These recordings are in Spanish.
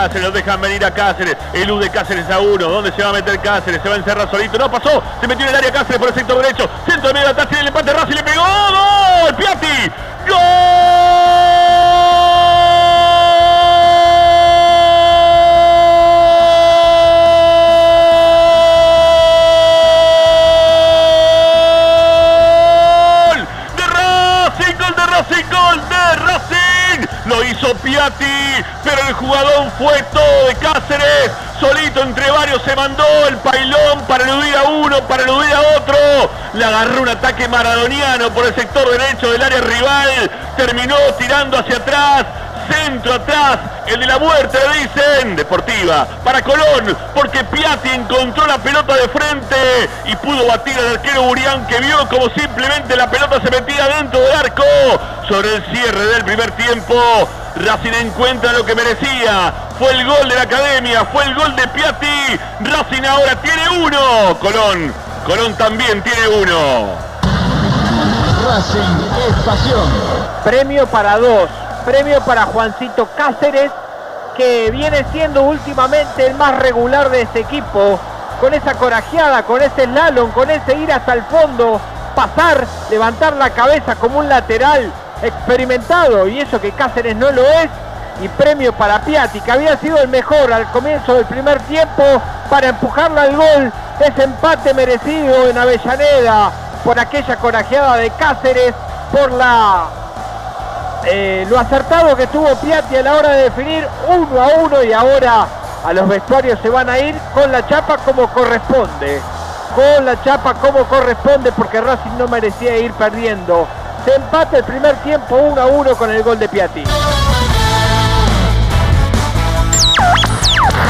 Cáceres, lo dejan venir a Cáceres, elude Cáceres a uno, ¿dónde se va a meter Cáceres? Se va a encerrar solito, no pasó, se metió en el área Cáceres por el sector derecho, centro de medio de atrás, tiene el empate Racing, le pegó, ¡gol! ¡Piatti! ¡Gol! Pero el jugador fue todo de Cáceres. Solito entre varios se mandó el pailón para eludir a uno, para eludir a otro. Le agarró un ataque maradoniano por el sector derecho del área rival. Terminó tirando hacia atrás. Centro atrás, el de la muerte, le dicen. Deportiva, para Colón, porque Piatti encontró la pelota de frente y pudo batir al arquero Burián que vio como simplemente la pelota se metía dentro del arco. Sobre el cierre del primer tiempo, Racing encuentra lo que merecía. Fue el gol de la academia, fue el gol de Piatti. Racing ahora tiene uno. Colón, Colón también tiene uno. Racing es pasión. Premio para dos. Premio para Juancito Cáceres, que viene siendo últimamente el más regular de este equipo. Con esa corajeada, con ese slalom, con ese ir hasta el fondo, pasar, levantar la cabeza como un lateral experimentado. Y eso que Cáceres no lo es. Y premio para Piatti, que había sido el mejor al comienzo del primer tiempo para empujarla al gol. Ese empate merecido en Avellaneda por aquella corajeada de Cáceres, por la eh, lo acertado que estuvo Piatti a la hora de definir uno a uno y ahora a los vestuarios se van a ir con la chapa como corresponde. Con la chapa como corresponde porque Racing no merecía ir perdiendo. Se empata el primer tiempo 1 a 1 con el gol de Piatti.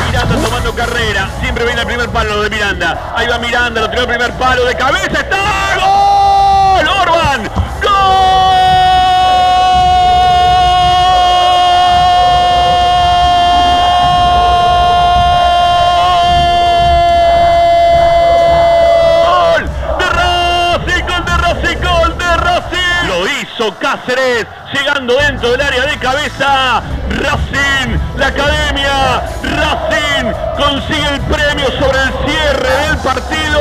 Miranda tomando carrera. Siempre viene el primer palo de Miranda. Ahí va Miranda, lo tiró el primer palo de cabeza. ¡Está! ¡Orban! ¡Gol! Cáceres, llegando dentro del área de cabeza. Racing, la academia, Racing consigue el premio sobre el cierre del partido.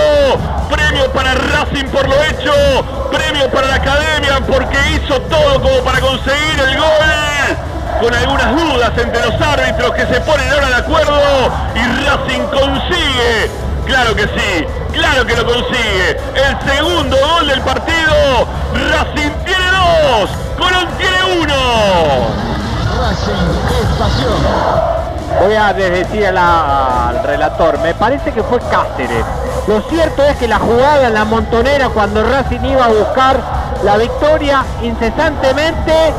Premio para Racing por lo hecho. Premio para la academia porque hizo todo como para conseguir el gol. Con algunas dudas entre los árbitros que se ponen ahora de acuerdo. Y Racing consigue Claro que sí, claro que lo consigue. El segundo gol del partido. Racing tiene dos, Colón tiene uno. Racing es pasión. Voy a decir al relator, me parece que fue Cáceres. Lo cierto es que la jugada en la montonera cuando Racing iba a buscar la victoria incesantemente,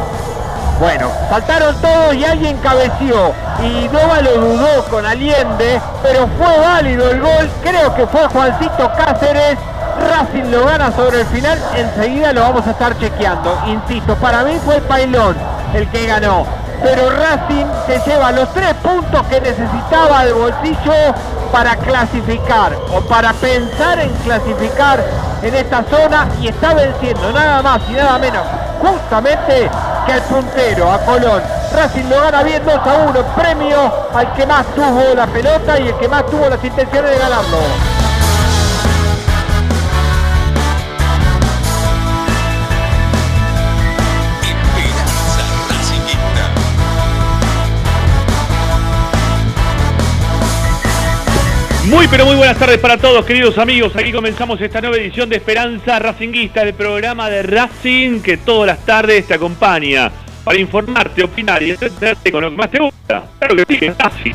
bueno, saltaron todos y alguien cabeció. Y Nova lo dudó con Allende, pero fue válido el gol. Creo que fue Juancito Cáceres. Racing lo gana sobre el final, enseguida lo vamos a estar chequeando. Insisto, para mí fue Pailón el que ganó. Pero Racing se lleva los tres puntos que necesitaba del bolsillo para clasificar o para pensar en clasificar en esta zona y está venciendo nada más y nada menos justamente que el puntero a Colón. Racing lo gana bien 2 a 1, premio al que más tuvo la pelota y el que más tuvo las intenciones de ganarlo. Muy pero muy buenas tardes para todos queridos amigos. Aquí comenzamos esta nueva edición de Esperanza Racinguista, el programa de Racing que todas las tardes te acompaña para informarte, opinar y entretenerte con lo que más te gusta. Claro que sí, Racing.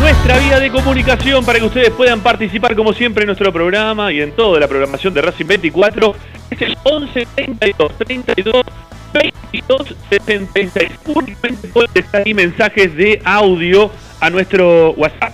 Nuestra vía de comunicación para que ustedes puedan participar como siempre en nuestro programa y en toda la programación de Racing 24 es el 11 32 32 22 66. Únicamente pueden dejar ahí mensajes de audio a nuestro WhatsApp.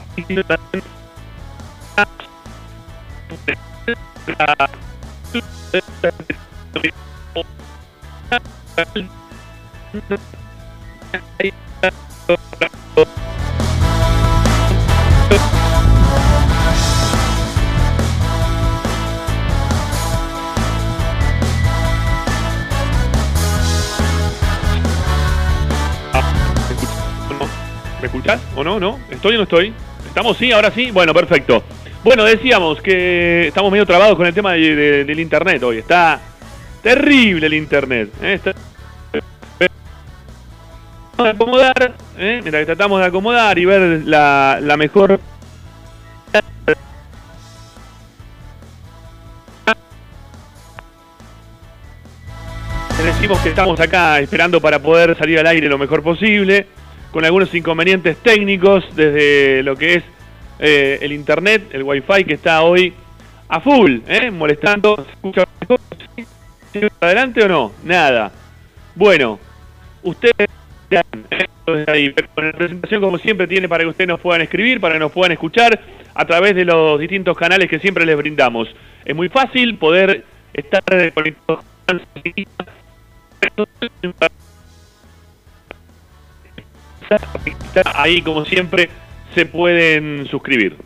¿Me escuchás o no? ¿No? ¿Estoy o no estoy? ¿Estamos? Sí, ahora sí. Bueno, perfecto. Bueno, decíamos que estamos medio trabados con el tema de- de- del internet hoy. Está terrible el internet. ¿eh? Está- a acomodar, ¿eh? mientras que tratamos de acomodar y ver la, la mejor decimos que estamos acá esperando para poder salir al aire lo mejor posible, con algunos inconvenientes técnicos desde lo que es eh, el internet, el wifi que está hoy a full, ¿eh? molestando. ¿Se escucha. ¿Adelante o no? Nada. Bueno, ustedes ¿eh? Ahí, pero la presentación como siempre tiene para que ustedes nos puedan escribir, para que nos puedan escuchar a través de los distintos canales que siempre les brindamos. Es muy fácil poder estar conectados Ahí, como siempre, se pueden suscribir.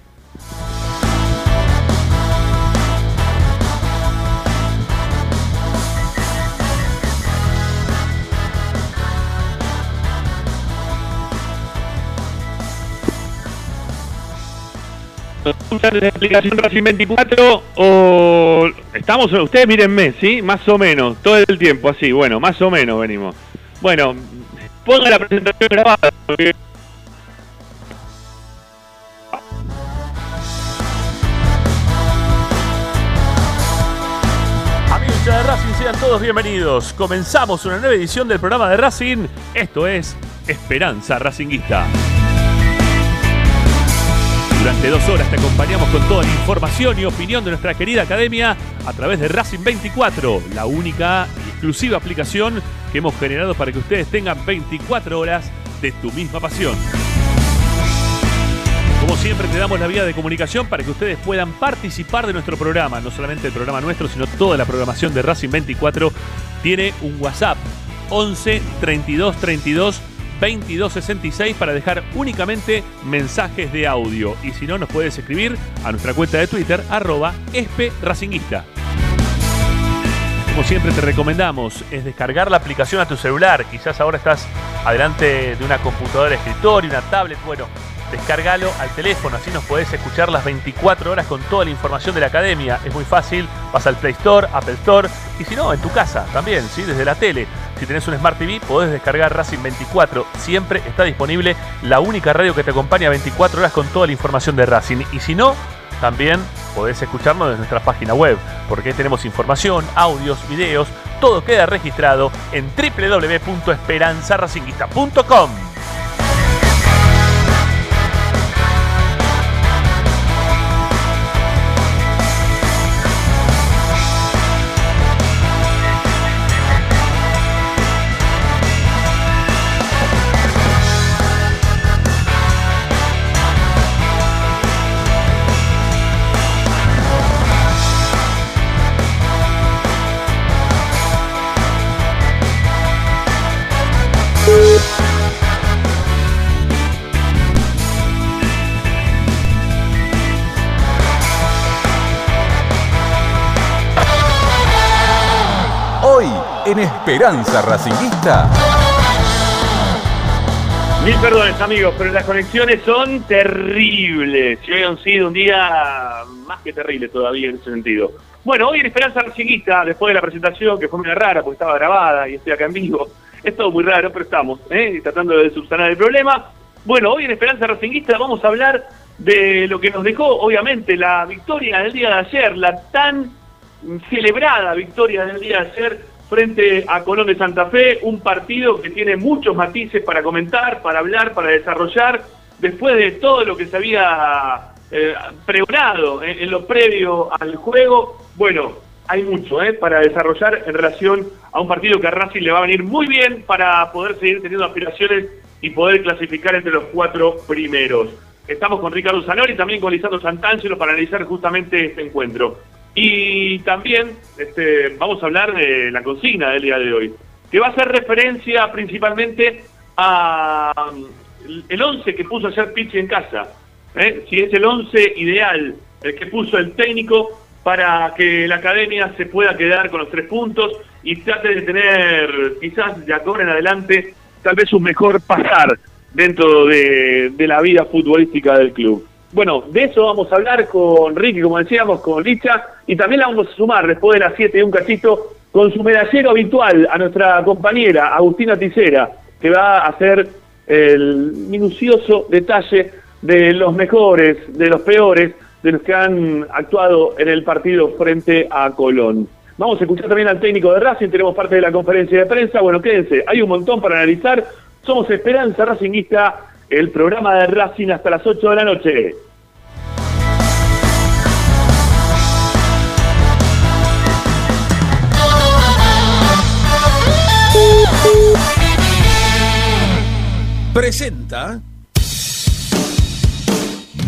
¿Nos escuchan desde la aplicación Racing 24 o estamos ustedes mírenme, ¿sí? Más o menos, todo el tiempo así, bueno, más o menos venimos. Bueno, ponga la presentación grabada. porque- Amigos de Racing, sean todos bienvenidos. Comenzamos una nueva edición del programa de Racing. Esto es Esperanza Racinguista. Durante dos horas te acompañamos con toda la información y opinión de nuestra querida academia a través de Racing 24, la única y exclusiva aplicación que hemos generado para que ustedes tengan 24 horas de tu misma pasión. Como siempre te damos la vía de comunicación para que ustedes puedan participar de nuestro programa, no solamente el programa nuestro, sino toda la programación de Racing 24 tiene un WhatsApp 11 32 32 22 66 para dejar únicamente mensajes de audio y si no nos puedes escribir a nuestra cuenta de Twitter arroba espracinguista. Como siempre te recomendamos es descargar la aplicación a tu celular. Quizás ahora estás adelante de una computadora de escritorio, una tablet. Bueno, descargalo al teléfono, así nos podés escuchar las 24 horas con toda la información de la academia. Es muy fácil, vas al Play Store, Apple Store y si no, en tu casa también, ¿sí? desde la tele. Si tenés un Smart TV, podés descargar Racing 24. Siempre está disponible la única radio que te acompaña 24 horas con toda la información de Racing. Y si no, también podés escucharnos desde nuestra página web, porque tenemos información, audios, videos, todo queda registrado en www.esperanzaracinguista.com. Esperanza Racinguista. Mil perdones amigos, pero las conexiones son terribles. Si hoy han sido un día más que terrible todavía en ese sentido. Bueno, hoy en Esperanza Racinguista, después de la presentación, que fue muy rara porque estaba grabada y estoy acá en vivo, Es todo muy raro, pero estamos ¿eh? tratando de subsanar el problema. Bueno, hoy en Esperanza Racinguista vamos a hablar de lo que nos dejó, obviamente, la victoria del día de ayer, la tan celebrada victoria del día de ayer frente a Colón de Santa Fe, un partido que tiene muchos matices para comentar, para hablar, para desarrollar, después de todo lo que se había eh, pregonado en, lo previo al juego. Bueno, hay mucho eh, para desarrollar en relación a un partido que a Racing le va a venir muy bien para poder seguir teniendo aspiraciones y poder clasificar entre los cuatro primeros. Estamos con Ricardo Zanori y también con Lisandro Santangelo para analizar justamente este encuentro. Y también este, vamos a hablar de la consigna del día de hoy, que va a hacer referencia principalmente a mm, el 11 que puso ayer Pichi en casa. ¿eh? Si es el 11 ideal, el que puso el técnico para que la academia se pueda quedar con los tres puntos y trate de tener quizás de ahora en adelante tal vez un mejor pasar dentro de, de la vida futbolística del club. Bueno, de eso vamos a hablar con Ricky, como decíamos, con Licha, y también la vamos a sumar después de las 7 y un cachito con su medallero habitual a nuestra compañera Agustina Ticera, que va a hacer el minucioso detalle de los mejores, de los peores, de los que han actuado en el partido frente a Colón. Vamos a escuchar también al técnico de Racing, tenemos parte de la conferencia de prensa. Bueno, quédense, hay un montón para analizar. Somos Esperanza Racingista el programa de Racing hasta las 8 de la noche. Presenta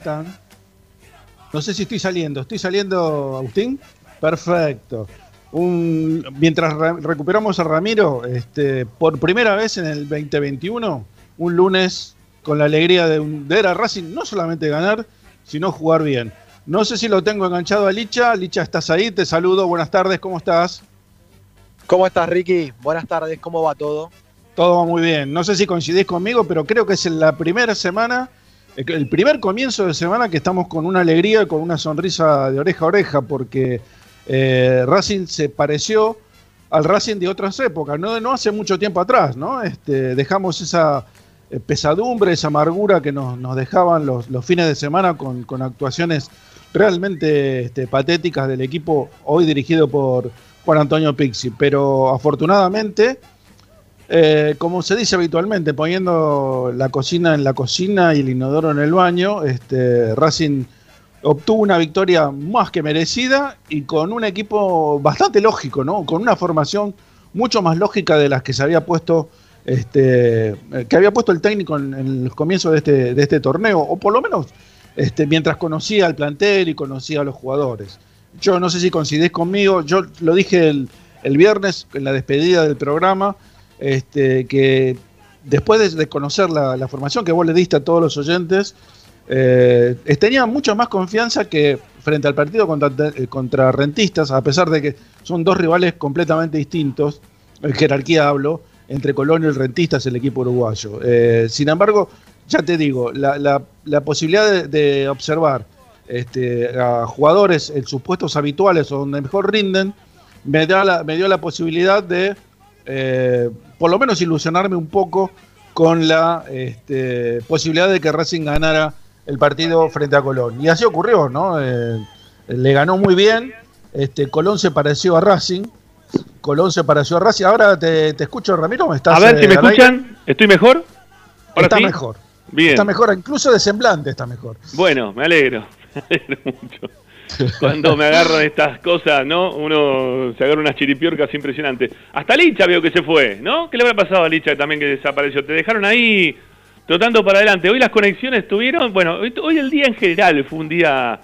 están? No sé si estoy saliendo. ¿Estoy saliendo, Agustín? Perfecto. Un- mientras re- recuperamos a Ramiro, este, por primera vez en el 2021, un lunes con la alegría de, un, de a Racing no solamente ganar, sino jugar bien. No sé si lo tengo enganchado a Licha. Licha, ¿estás ahí? Te saludo. Buenas tardes. ¿Cómo estás? ¿Cómo estás, Ricky? Buenas tardes, ¿cómo va todo? Todo va muy bien. No sé si coincidís conmigo, pero creo que es la primera semana, el primer comienzo de semana que estamos con una alegría, con una sonrisa de oreja a oreja, porque eh, Racing se pareció al Racing de otras épocas, no, no hace mucho tiempo atrás, ¿no? Este, dejamos esa eh, pesadumbre, esa amargura que nos, dejaban los, fines de semana con, con actuaciones realmente este, patéticas del equipo hoy dirigido por Juan Antonio Pixi. Pero afortunadamente, eh, como se dice habitualmente, poniendo la cocina en la cocina y el inodoro en el baño, este, Racing obtuvo una victoria más que merecida y con un equipo bastante lógico, ¿no? Con una formación mucho más lógica de las que se había puesto, este, eh, que había puesto el técnico en, en el comienzo de este, de este torneo, o por lo menos este, mientras conocía al plantel y conocía a los jugadores. Yo no sé si coincidís conmigo, yo lo dije el viernes en la despedida del programa, este, que después de, conocer la, formación que vos le diste a todos los oyentes, eh, tenía mucha más confianza que frente al partido contra, eh, contra Rentistas, a pesar de que son dos rivales completamente distintos, en jerarquía hablo, entre Colón y Rentistas, el equipo uruguayo. Eh, sin embargo, ya te digo, la, posibilidad de, observar este, a jugadores en sus puestos habituales o donde mejor rinden, me, da me dio la posibilidad de, por lo menos, ilusionarme un poco con la este, posibilidad de que Racing ganara el partido frente a Colón. Y así ocurrió, ¿no? Eh, le ganó muy bien, este, Colón se pareció a Racing, Colón se pareció a Racing. Ahora te, te escucho, Ramiro, ¿me estás A ver si eh, me aire? escuchan. ¿Estoy mejor? Ahora Está sí. mejor. Bien. Está mejor, incluso de semblante está mejor. Bueno, me alegro. Me alegro mucho. Cuando me agarran estas cosas, ¿no? Uno se agarra unas chiripiorcas impresionantes. Hasta Licha veo que se fue, ¿no? ¿Qué le habrá pasado a Licha también que desapareció? Te dejaron ahí trotando para adelante. Hoy las conexiones tuvieron, bueno, hoy, hoy el día en general fue un día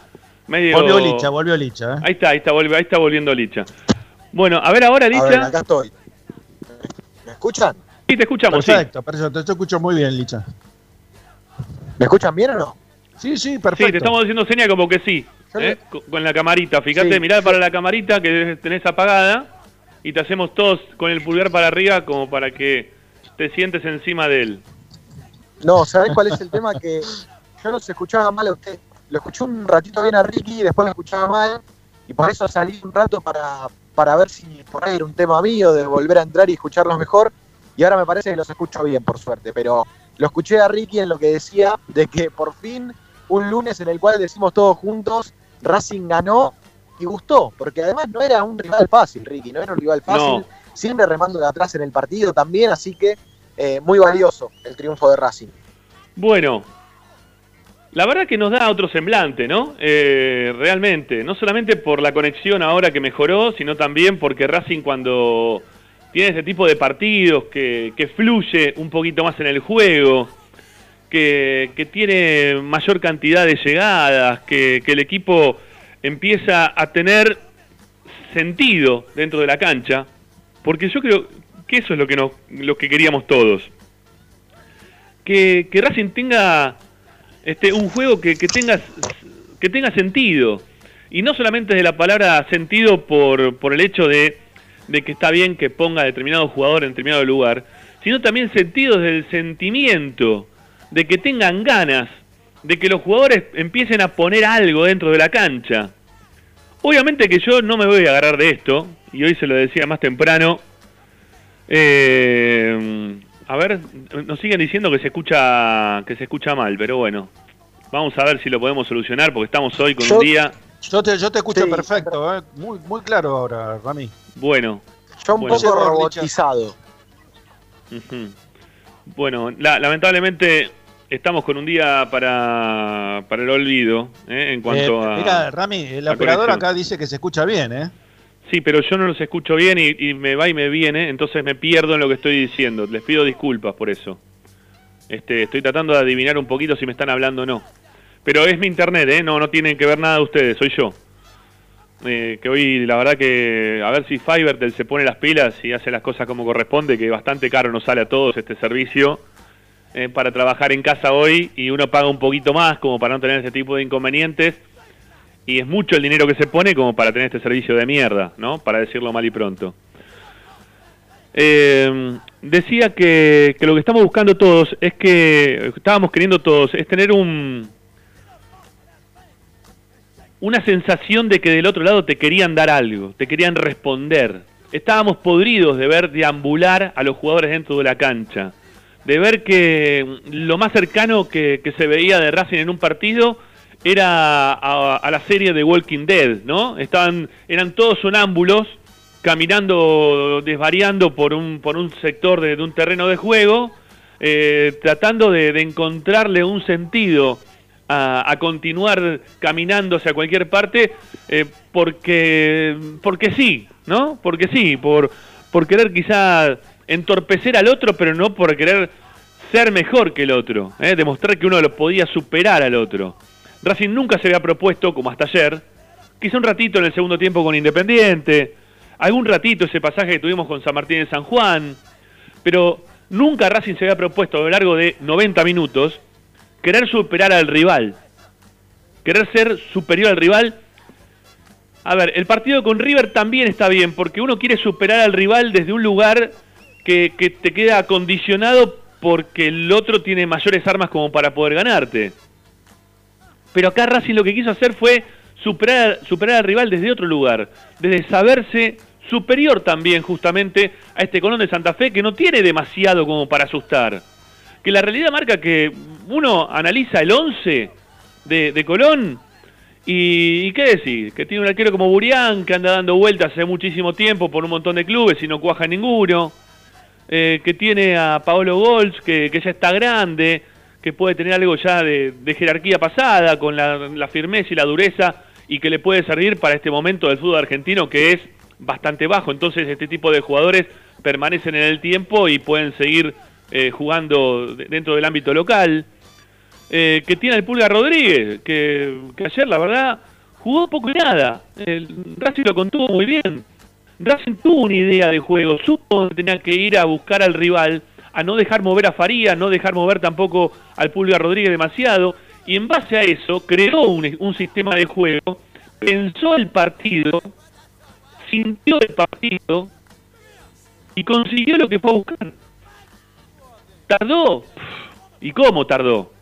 medio... Volvió Licha, volvió Licha. ¿eh? Ahí está, ahí está, volve- ahí está volviendo Licha. Bueno, a ver ahora, A ver, Licha. acá estoy. ¿Me escuchan? Sí, te escuchamos, sí. Perfecto, perfecto. Te escucho muy bien, Licha. ¿Me escuchan bien o no? Sí, sí, Sí, perfecto. te estamos haciendo seña como que sí. ¿Eh? Con- la camarita. Fíjate, Sí, mirá para la camarita que tenés apagada y te hacemos todos con el pulgar para arriba como para que te sientes encima de él. No, ¿sabés cuál es el tema? Que yo los escuchaba mal a usted. Lo escuché un ratito bien a Ricky y después lo escuchaba mal. Y por eso salí un rato para, para ver si por ahí era un tema mío de volver a entrar y escucharlos mejor. Y ahora me parece que los escucho bien, por suerte. Pero lo escuché a Ricky en lo que decía de que por fin un lunes en el cual decimos todos juntos, Racing ganó y gustó. Porque además no era un rival fácil, Ricky. No era un rival fácil. No. Siempre remando de atrás en el partido también. Así que eh, muy valioso el triunfo de Racing. Bueno, la verdad que nos da otro semblante, ¿no? Eh, realmente, no solamente por la conexión ahora que mejoró, sino también porque Racing cuando tiene este tipo de partidos que, que fluye un poquito más en el juego, que, tiene mayor cantidad de llegadas, que, el equipo empieza a tener sentido dentro de la cancha, porque yo creo que eso es lo que, nos, lo que queríamos todos que, que Racing tenga este, un juego que, que tenga, que tenga sentido. Y no solamente de la palabra sentido por, por el hecho de, de que está bien que ponga determinado jugador en determinado lugar, sino también sentido del sentimiento, de que tengan ganas, de que los jugadores empiecen a poner algo dentro de la cancha. Obviamente que yo no me voy a agarrar de esto, y hoy se lo decía más temprano, eh, a ver, nos siguen diciendo que se escucha que se escucha mal, pero bueno, vamos a ver si lo podemos solucionar porque estamos hoy con Yo- un día Yo te, yo te escucho Sí. perfecto, ¿eh? muy, muy claro ahora, Rami. bueno. Yo un Bueno. poco robotizado. Bueno, la- lamentablemente estamos con un día para, para el olvido ¿eh? en cuanto Eh, a... Mira, Rami, el operador acá dice que se escucha bien, ¿eh? Sí, pero yo no los escucho bien y, y me va y me viene, entonces me pierdo en lo que estoy diciendo. Les pido disculpas por eso. Este, estoy tratando de adivinar un poquito si me están hablando o no. Pero es mi internet, ¿eh? No, no tienen que ver nada de ustedes, soy yo. Eh, que hoy, la verdad que, a ver si Fivertel se pone las pilas y hace las cosas como corresponde, que bastante caro nos sale a todos este servicio eh, para trabajar en casa hoy y uno paga un poquito más como para no tener ese tipo de inconvenientes. Y es mucho el dinero que se pone como para tener este servicio de mierda, ¿no? Para decirlo mal y pronto. Eh, decía que, que lo que estamos buscando todos es que, estábamos queriendo todos, es tener un una sensación de que del otro lado te querían dar algo, te querían responder. Estábamos podridos de ver deambular a los jugadores dentro de la cancha, de ver que lo más cercano que, que se veía de Racing en un partido era a, la serie de Walking Dead, ¿no? Estaban, eran todos sonámbulos caminando, desvariando por un, por un sector de, un terreno de juego, eh, tratando de, de encontrarle un sentido a, a continuar caminando hacia cualquier parte, eh, porque, porque sí, ¿no? Porque sí, por, por querer quizá entorpecer al otro, pero no por querer ser mejor que el otro, ¿eh? demostrar que uno lo podía superar al otro. Racing nunca se había propuesto, como hasta ayer, quizá un ratito en el segundo tiempo con Independiente, algún ratito ese pasaje que tuvimos con San Martín de San Juan, pero nunca Racing se había propuesto a lo largo de 90 minutos querer superar al rival, querer ser superior al rival A ver, el partido con River también está bien, porque uno quiere superar al rival desde un lugar que, te queda acondicionado porque el otro tiene mayores armas como para poder ganarte. Pero acá Racing lo que quiso hacer fue superar, superar al rival desde otro lugar, desde saberse superior también justamente a este Colón de Santa Fe que no tiene demasiado como para asustar. Que la realidad marca que uno analiza el 11 de, de Colón y, y qué decir, que tiene un arquero como Burián que anda dando vueltas hace muchísimo tiempo por un montón de clubes y no cuaja ninguno. Eh, que tiene a Paolo Golds que, que ya está grande, que puede tener algo ya de, de jerarquía pasada, con la, firmeza y la dureza, y que le puede servir para este momento del fútbol argentino que es bastante bajo. Entonces este tipo de jugadores permanecen en el tiempo y pueden seguir eh, jugando de- dentro del ámbito local. Eh, que tiene el Pulga Rodríguez, que, que ayer la verdad jugó poco y nada. El Racing lo contuvo muy bien. Racing tuvo una idea de juego, supo dónde tenía que ir a buscar al rival, a no dejar mover a Faría, no dejar mover tampoco al Pulga Rodríguez demasiado, y en base a eso creó un, un sistema de juego, pensó el partido, sintió el partido y consiguió lo que fue a buscar. ¿Tardó? ¿Y cómo tardó?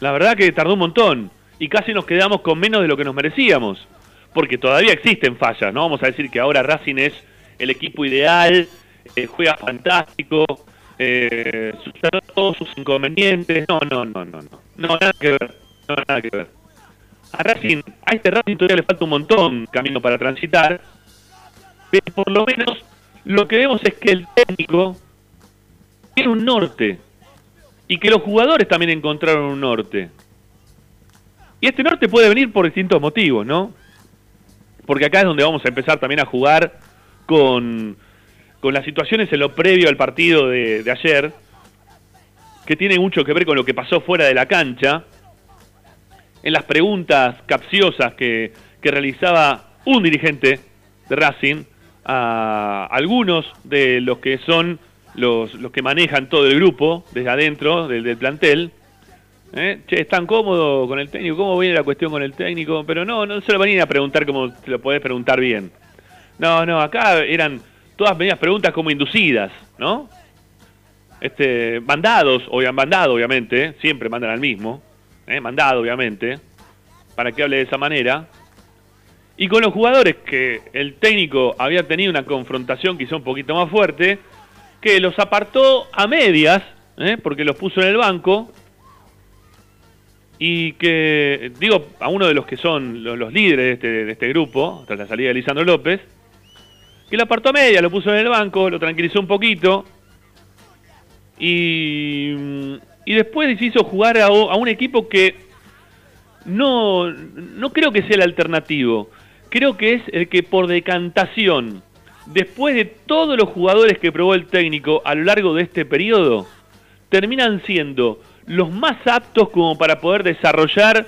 La verdad que tardó un montón y casi nos quedamos con menos de lo que nos merecíamos. Porque todavía existen fallas, no vamos a decir que ahora Racing es el equipo ideal, eh, juega fantástico, eh, todos sus inconvenientes. No, no, no, no, no. No, nada que ver. No, nada que ver. A Racing, a este Racing todavía le falta un montón camino para transitar, pero por lo menos lo que vemos es que el técnico tiene un norte y que los jugadores también encontraron un norte. Y este norte puede venir por distintos motivos, ¿no? Porque acá es donde vamos a empezar también a jugar con, con las situaciones en lo previo al partido de, ayer, que tiene mucho que ver con lo que pasó fuera de la cancha, en las preguntas capciosas que, que realizaba un dirigente de Racing a algunos de los que son los, los que manejan todo el grupo desde adentro del plantel. ¿Eh? Che, ¿están cómodos con el técnico? ¿Cómo viene la cuestión con el técnico? Pero no, no se lo venían a preguntar como te lo podés preguntar bien. No, no, acá eran todas medias preguntas como inducidas, ¿no? Este, mandados, o han mandado, obviamente, ¿eh? siempre mandan al mismo, ¿eh? mandado, obviamente, para que hable de esa manera. Y con los jugadores que el técnico había tenido una confrontación quizá un poquito más fuerte, que los apartó a medias, ¿eh? porque los puso en el banco, y que, digo, a uno de los que son los, líderes de este, de este grupo, tras la salida de Lisandro López, que lo apartó a media, lo puso en el banco, lo tranquilizó un poquito, y, y después se hizo jugar a, a un equipo que no, no creo que sea el alternativo, creo que es el que por decantación, después de todos los jugadores que probó el técnico a lo largo de este periodo, terminan siendo los más aptos como para poder desarrollar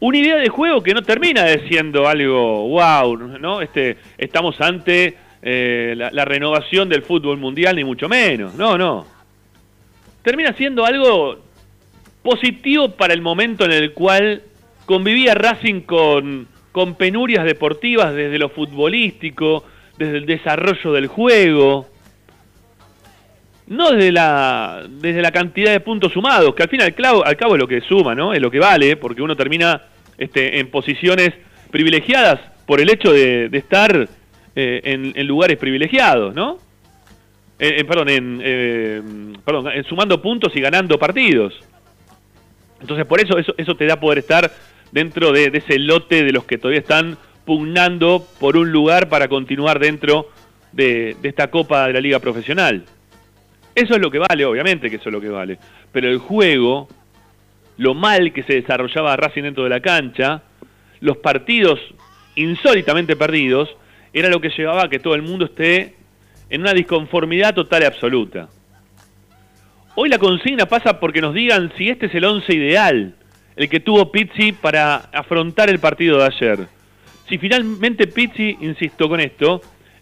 una idea de juego que no termina siendo algo wow, ¿no? Este, estamos ante eh, la, la renovación del fútbol mundial, ni mucho menos, no, no. Termina siendo algo positivo para el momento en el cual convivía Racing con, con penurias deportivas desde lo futbolístico, desde el desarrollo del juego, no desde la, desde la cantidad de puntos sumados, que al fin y al cabo, al cabo es lo que suma, ¿no? Es lo que vale, porque uno termina este, en posiciones privilegiadas por el hecho de, estar eh, en, en lugares privilegiados, ¿no? Eh, eh, perdón, en, eh, perdón, sumando puntos y ganando partidos. Entonces, por eso, eso, eso te da poder estar dentro de, ese lote de los que todavía están pugnando por un lugar para continuar dentro de, de esta Copa de la Liga Profesional. Eso es lo que vale, obviamente que eso es lo que vale. Pero el juego, lo mal que se desarrollaba Racing dentro de la cancha, los partidos insólitamente perdidos, era lo que llevaba a que todo el mundo esté en una disconformidad total y absoluta. Hoy la consigna pasa porque nos digan si este es el once ideal, el que tuvo Pizzi para afrontar el partido de ayer. Si finalmente Pizzi, insisto con esto,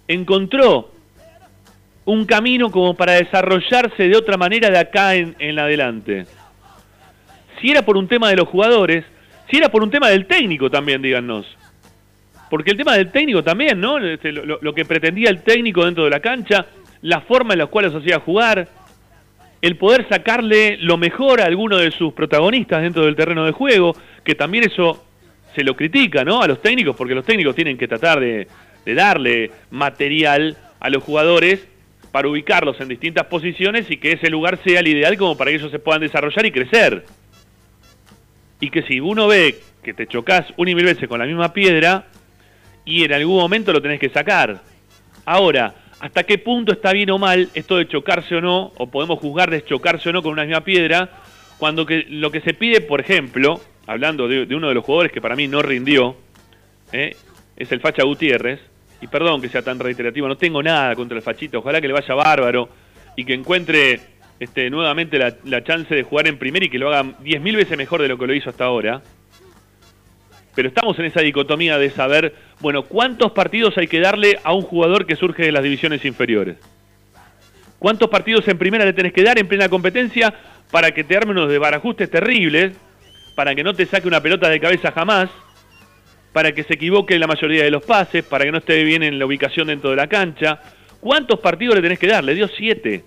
encontró un camino como para desarrollarse de otra manera de acá en, en adelante. Si era por un tema de los jugadores, si era por un tema del técnico también, díganos. Porque el tema del técnico también, ¿no? Este, lo, que pretendía el técnico dentro de la cancha, la forma en la cual los hacía jugar, el poder sacarle lo mejor a alguno de sus protagonistas dentro del terreno de juego, que también eso se lo critica, ¿no? A los técnicos, porque los técnicos tienen que tratar de, de darle material a los jugadores para ubicarlos en distintas posiciones y que ese lugar sea el ideal como para que ellos se puedan desarrollar y crecer. Y que si uno ve que te chocas una y mil veces con la misma piedra y en algún momento lo tenés que sacar. Ahora, ¿hasta qué punto está bien o mal esto de chocarse o no? O podemos juzgar de chocarse o no con una misma piedra cuando que, lo que se pide, por ejemplo, hablando de, uno de los jugadores que para mí no rindió, ¿eh? es el Facha Gutiérrez. Y perdón que sea tan reiterativo, no tengo nada contra el Fachito, ojalá que le vaya bárbaro y que encuentre este, nuevamente la, chance de jugar en primera y que lo haga 10.000 veces mejor de lo que lo hizo hasta ahora. Pero estamos en esa dicotomía de saber, bueno, ¿cuántos partidos hay que darle a un jugador que surge de las divisiones inferiores? ¿Cuántos partidos en primera le tenés que dar en plena competencia para que te arme unos desbarajustes terribles, para que no te saque una pelota de cabeza jamás, para que se equivoque la mayoría de los pases, para que no esté bien en la ubicación dentro de la cancha? ¿Cuántos partidos le tenés que dar? Le dio siete.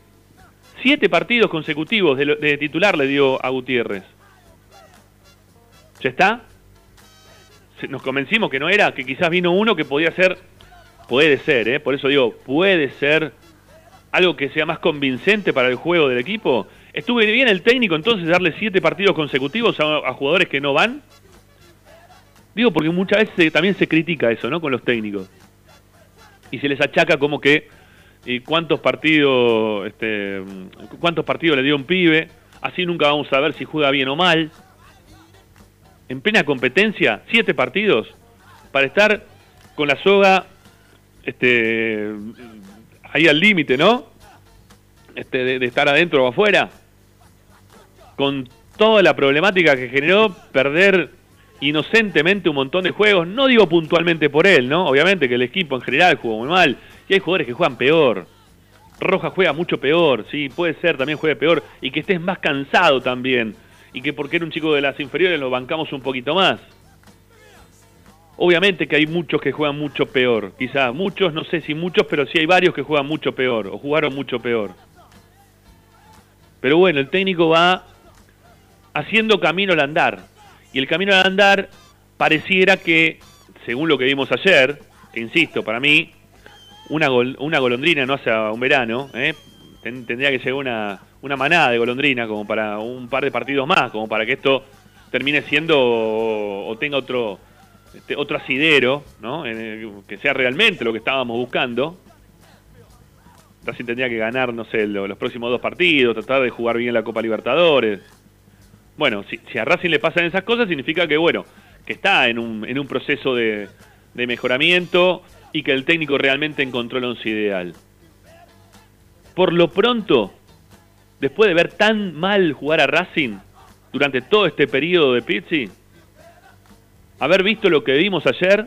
Siete partidos consecutivos de, titular le dio a Gutiérrez. ¿Ya está? Nos convencimos que no era, que quizás vino uno que podía ser, puede ser, ¿eh? por eso digo, puede ser algo que sea más convincente para el juego del equipo. ¿Estuve bien el técnico entonces darle siete partidos consecutivos a jugadores que no van? Digo, porque muchas veces también se critica eso, ¿no? Con los técnicos. Y se les achaca como que y cuántos partidos este, cuántos partidos le dio un pibe, así nunca vamos a ver si juega bien o mal. En plena competencia, siete partidos para estar con la soga este ahí al límite, ¿no? Este, de estar adentro o afuera. Con toda la problemática que generó perder inocentemente un montón de juegos, no digo puntualmente por él, ¿no? Obviamente que el equipo en general jugó muy mal y hay jugadores que juegan peor. Roja juega mucho peor, sí, puede ser también juegue peor y que estés más cansado también y que porque era un chico de las inferiores lo bancamos un poquito más. Obviamente que hay muchos que juegan mucho peor, quizás muchos, no sé si muchos, pero sí hay varios que juegan mucho peor o jugaron mucho peor. Pero bueno, el técnico va haciendo camino al andar. Y el camino al andar pareciera que, según lo que vimos ayer, que insisto, para mí, una, gol- una golondrina no hace un verano, ¿eh? Ten- tendría que llegar una, una manada de golondrina como para un par de partidos más, como para que esto termine siendo o, tenga otro, este, otro asidero, ¿no? En el- que sea realmente lo que estábamos buscando. Racing tendría que ganar, no sé, lo- los próximos dos partidos, tratar de jugar bien la Copa Libertadores. Bueno, si, a Racing le pasan esas cosas, significa que, bueno, que está en un, en un proceso de, de mejoramiento y que el técnico realmente encontró el once ideal. Por lo pronto, después de ver tan mal jugar a Racing durante todo este periodo de Pizzi, haber visto lo que vimos ayer,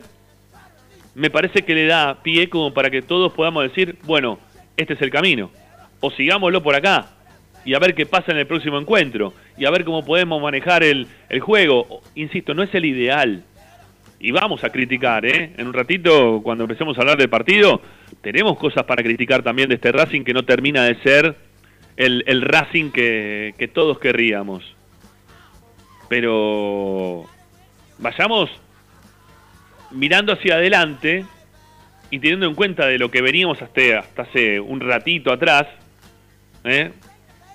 me parece que le da pie como para que todos podamos decir, bueno, este es el camino, o sigámoslo por acá, y a ver qué pasa en el próximo encuentro, y a ver cómo podemos manejar el, el juego. Insisto, no es el ideal. Y vamos a criticar, ¿eh? En un ratito, cuando empecemos a hablar del partido, tenemos cosas para criticar también de este Racing que no termina de ser el, el Racing que, que todos querríamos. Pero vayamos mirando hacia adelante y teniendo en cuenta de lo que veníamos hasta, hasta hace un ratito atrás, ¿eh?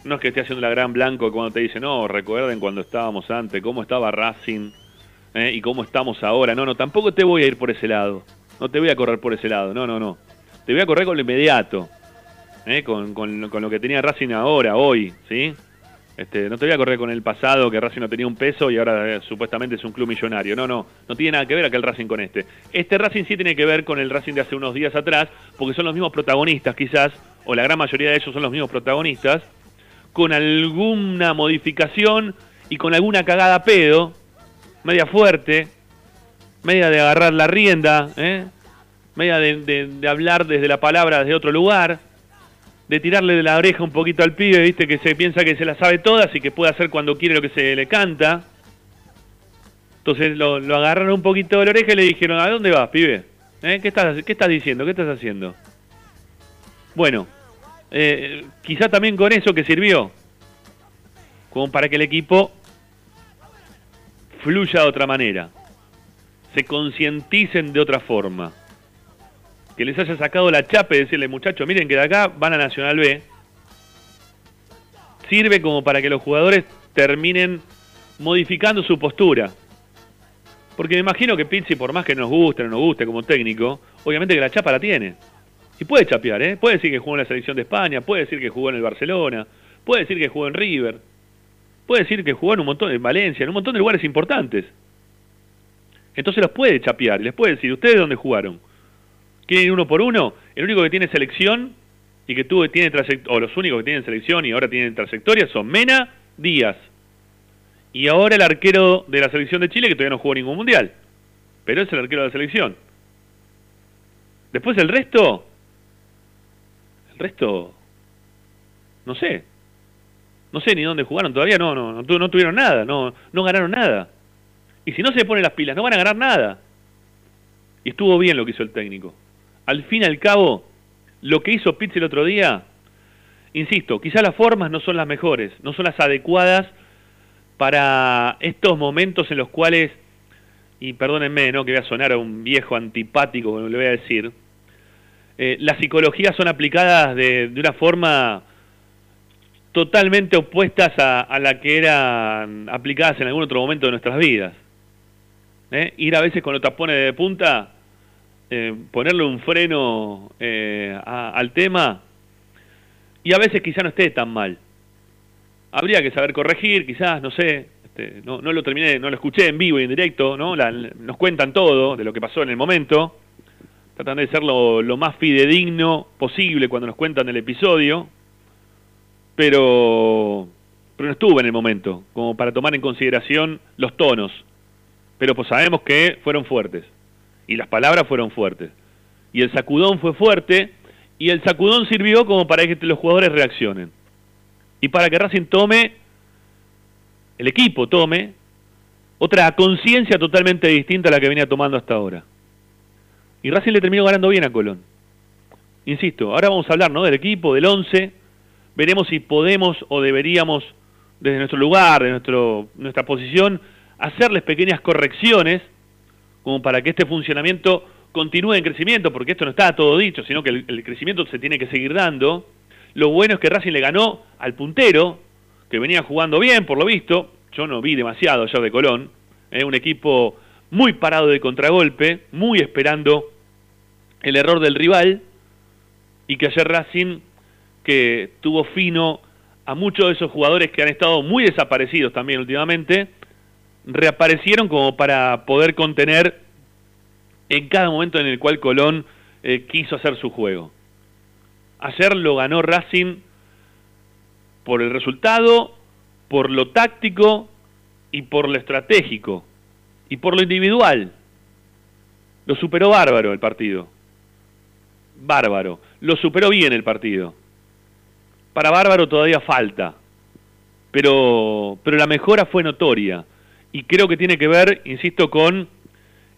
No es que esté haciendo la gran blanco cuando te dice, no, recuerden cuando estábamos antes, cómo estaba Racing ¿eh? y cómo estamos ahora. No, no, tampoco te voy a ir por ese lado. No te voy a correr por ese lado, no, no, no. Te voy a correr con lo inmediato, ¿eh? con, con- con lo que tenía Racing ahora, hoy, ¿sí? Este, no te voy a correr con el pasado, que Racing no tenía un peso y ahora eh, supuestamente es un club millonario. No, no, no tiene nada que ver aquel Racing con este. Este Racing sí tiene que ver con el Racing de hace unos días atrás, porque son los mismos protagonistas quizás, o la gran mayoría de ellos son los mismos protagonistas, con alguna modificación y con alguna cagada pedo, media fuerte, media de agarrar la rienda, ¿eh? media de, hablar desde la palabra desde otro lugar, de tirarle de la oreja un poquito al pibe, viste, que se piensa que se la sabe todas y que puede hacer cuando quiere lo que se le canta. Entonces lo, lo agarraron un poquito de la oreja y le dijeron, ¿a dónde vas, pibe? ¿Eh? ¿Qué, estás, ¿Qué estás diciendo? ¿Qué estás haciendo? Bueno, eh, quizá también con eso que sirvió, como para que el equipo fluya de otra manera, se concienticen de otra forma, que les haya sacado la chapa y decirle, muchachos, miren que de acá van a Nacional B, sirve como para que los jugadores terminen modificando su postura. Porque me imagino que Pizzi, por más que nos guste o no nos guste como técnico, obviamente que la chapa la tiene. Y puede chapear, ¿eh? Puede decir que jugó en la selección de España, puede decir que jugó en el Barcelona, puede decir que jugó en River, puede decir que jugó en un montón, en Valencia, en un montón de lugares importantes. Entonces los puede chapear les puede decir, ¿ustedes dónde jugaron? ¿Quieren ir uno por uno? El único que tiene selección y que tuvo, tiene trayectoria, o los únicos que tienen selección y ahora tienen trayectoria son Mena, Díaz. Y ahora el arquero de la selección de Chile que todavía no jugó ningún mundial. Pero es el arquero de la selección. Después el resto. El resto. No sé. No sé ni dónde jugaron todavía. No, no, no, no tuvieron nada. No, no ganaron nada. Y si no se ponen las pilas, no van a ganar nada. Y estuvo bien lo que hizo el técnico. Al fin y al cabo, lo que hizo Pizzi el otro día, insisto, quizás las formas no son las mejores, no son las adecuadas para estos momentos en los cuales, y perdónenme, ¿no? que voy a sonar a un viejo antipático, como le voy a decir, eh, las psicologías son aplicadas de, una forma totalmente opuestas a, la que eran aplicadas en algún otro momento de nuestras vidas. ¿eh? Ir a veces con los tapones de punta, eh, ponerle un freno eh, a- al tema, y a veces quizá no esté tan mal. Habría que saber corregir, quizás, no sé, este, no, no lo terminé, no lo escuché en vivo y en directo, ¿no? La- nos cuentan todo de lo que pasó en el momento, tratan de ser lo, lo más fidedigno posible cuando nos cuentan el episodio, pero, pero no estuve en el momento, como para tomar en consideración los tonos, pero pues sabemos que fueron fuertes, y las palabras fueron fuertes, y el sacudón fue fuerte, y el sacudón sirvió como para que los jugadores reaccionen y para que Racing tome, el equipo tome, otra conciencia totalmente distinta a la que venía tomando hasta ahora. Y Racing le terminó ganando bien a Colón. Insisto, ahora vamos a hablar ¿no? del equipo, del 11, veremos si podemos o deberíamos, desde nuestro lugar, de nuestro, nuestra posición, hacerles pequeñas correcciones como para que este funcionamiento continúe en crecimiento, porque esto no está todo dicho, sino que el, crecimiento se tiene que seguir dando. Lo bueno es que Racing le ganó al puntero, que venía jugando bien, por lo visto. Yo no vi demasiado ayer de Colón. eh, un equipo muy parado de contragolpe, muy esperando el error del rival. Y que ayer Racing, que tuvo fino a muchos de esos jugadores que han estado muy desaparecidos también últimamente, reaparecieron como para poder contener en cada momento en el cual Colón eh, quiso hacer su juego. Ayer lo ganó Racing por el resultado, por lo táctico y por lo estratégico y por lo individual. Lo superó bárbaro el partido. Bárbaro. Lo superó bien el partido. Para bárbaro todavía falta. Pero, pero la mejora fue notoria. Y creo que tiene que ver, insisto, con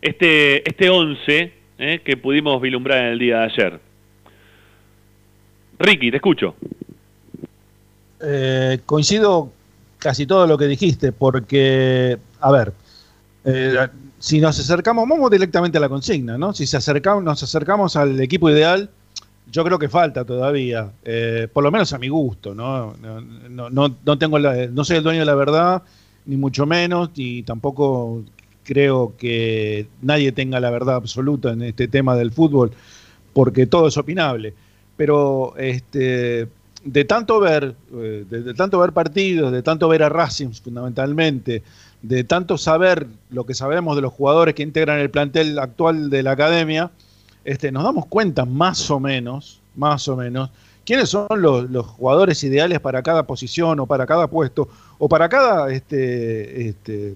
este, este 11 eh, que pudimos vislumbrar en el día de ayer. Ricky, te escucho. Eh, coincido casi todo lo que dijiste, porque, a ver, eh, si nos acercamos, vamos directamente a la consigna, ¿no? Si se nos acercamos al equipo ideal, yo creo que falta todavía, eh, por lo menos a mi gusto, ¿no? No, no, no- no tengo la- no soy el dueño de la verdad, ni mucho menos, y tampoco creo que nadie tenga la verdad absoluta en este tema del fútbol, porque todo es opinable. Pero este, de tanto ver, eh, de, de tanto ver partidos, de tanto ver a Racing fundamentalmente, de tanto saber lo que sabemos de los jugadores que integran el plantel actual de la academia, este, nos damos cuenta más o menos, más o menos, quiénes son los, jugadores ideales para cada posición o para cada puesto o para cada este, este,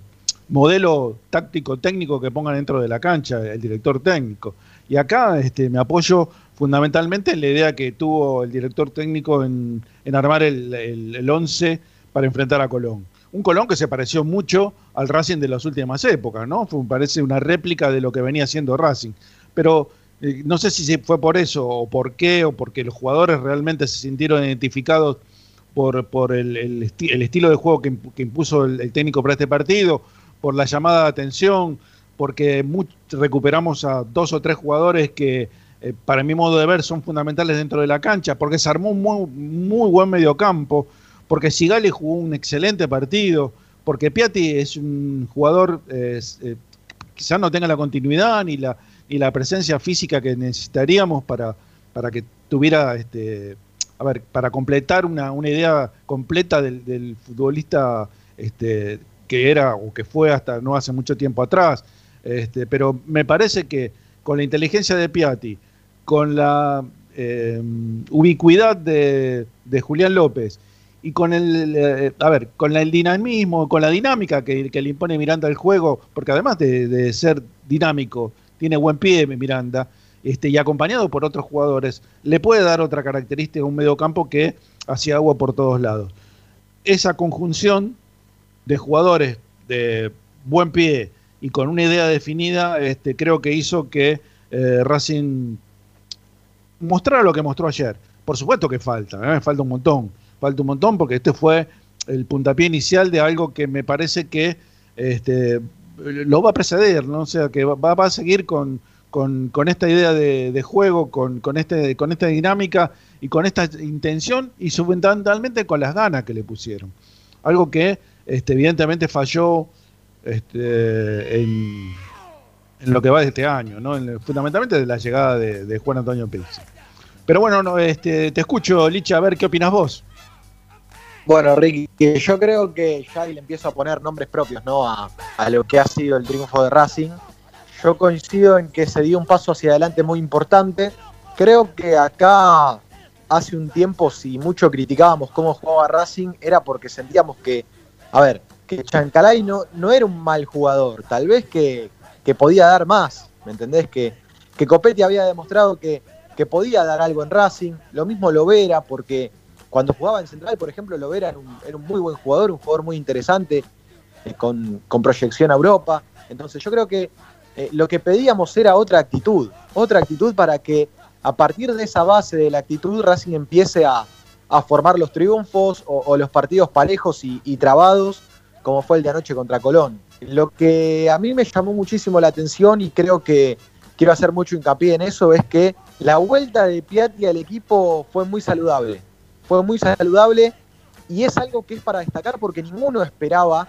modelo táctico técnico que pongan dentro de la cancha el director técnico. Y acá este, me apoyo fundamentalmente en la idea que tuvo el director técnico en, en armar el 11 para enfrentar a Colón. Un Colón que se pareció mucho al Racing de las últimas épocas, ¿no? Fue, parece una réplica de lo que venía haciendo Racing. Pero eh, no sé si fue por eso o por qué, o porque los jugadores realmente se sintieron identificados por, por el, el esti- el estilo de juego que, que impuso el, técnico para este partido, por la llamada de atención, porque recuperamos a dos o tres jugadores que, eh, para mi modo de ver, son fundamentales dentro de la cancha, porque se armó un muy, muy buen mediocampo, porque Sigali jugó un excelente partido, porque Piatti es un jugador, eh, eh, quizás no tenga la continuidad ni la, presencia física que necesitaríamos para, que tuviera, este, a ver, para completar una, idea completa del, futbolista este, que era o que fue hasta no hace mucho tiempo atrás. Este, pero me parece que con la inteligencia de Piatti, con la eh, ubicuidad de, de Julián López y con el, eh, a ver, con el dinamismo, con la dinámica que, que le impone Miranda al juego, porque además de, de ser dinámico, tiene buen pie Miranda, este, y acompañado por otros jugadores, le puede dar otra característica a un mediocampo que hacía agua por todos lados. Esa conjunción de jugadores de buen pie y con una idea definida, este, creo que hizo que eh, Racing mostrara lo que mostró ayer. Por supuesto que falta, ¿eh? falta un montón, falta un montón porque este fue el puntapié inicial de algo que me parece que este, lo va a preceder, ¿no? O sea, que va, a seguir con, con, esta idea de, juego, con, con, este, con esta dinámica y con esta intención y fundamentalmente con las ganas que le pusieron. Algo que este, evidentemente falló este, en, en lo que va de este año, ¿no? En- fundamentalmente de la llegada de, de Juan Antonio Pizzi. Pero bueno, no, este, te escucho, Licha, a ver qué opinas vos. Bueno, Ricky, yo creo que ya le empiezo a poner nombres propios ¿no? a, a lo que ha sido el triunfo de Racing. Yo coincido en que se dio un paso hacia adelante muy importante. Creo que acá hace un tiempo, si mucho criticábamos cómo jugaba Racing, era porque sentíamos que, a ver, que Chancalay no, no era un mal jugador, tal vez que, que podía dar más, ¿me entendés? Que, que Copetti había demostrado que, que podía dar algo en Racing, lo mismo Lovera, porque cuando jugaba en Central, por ejemplo, Lovera era un, era un muy buen jugador, un jugador muy interesante, eh, con, con proyección a Europa. Entonces yo creo que eh, lo que pedíamos era otra actitud, otra actitud para que a partir de esa base de la actitud Racing empiece a, a formar los triunfos o, los partidos parejos y, y trabados, como fue el de anoche contra Colón. Lo que a mí me llamó muchísimo la atención y creo que quiero hacer mucho hincapié en eso es que la vuelta de Piatti al equipo fue muy saludable. Fue muy saludable y es algo que es para destacar porque ninguno esperaba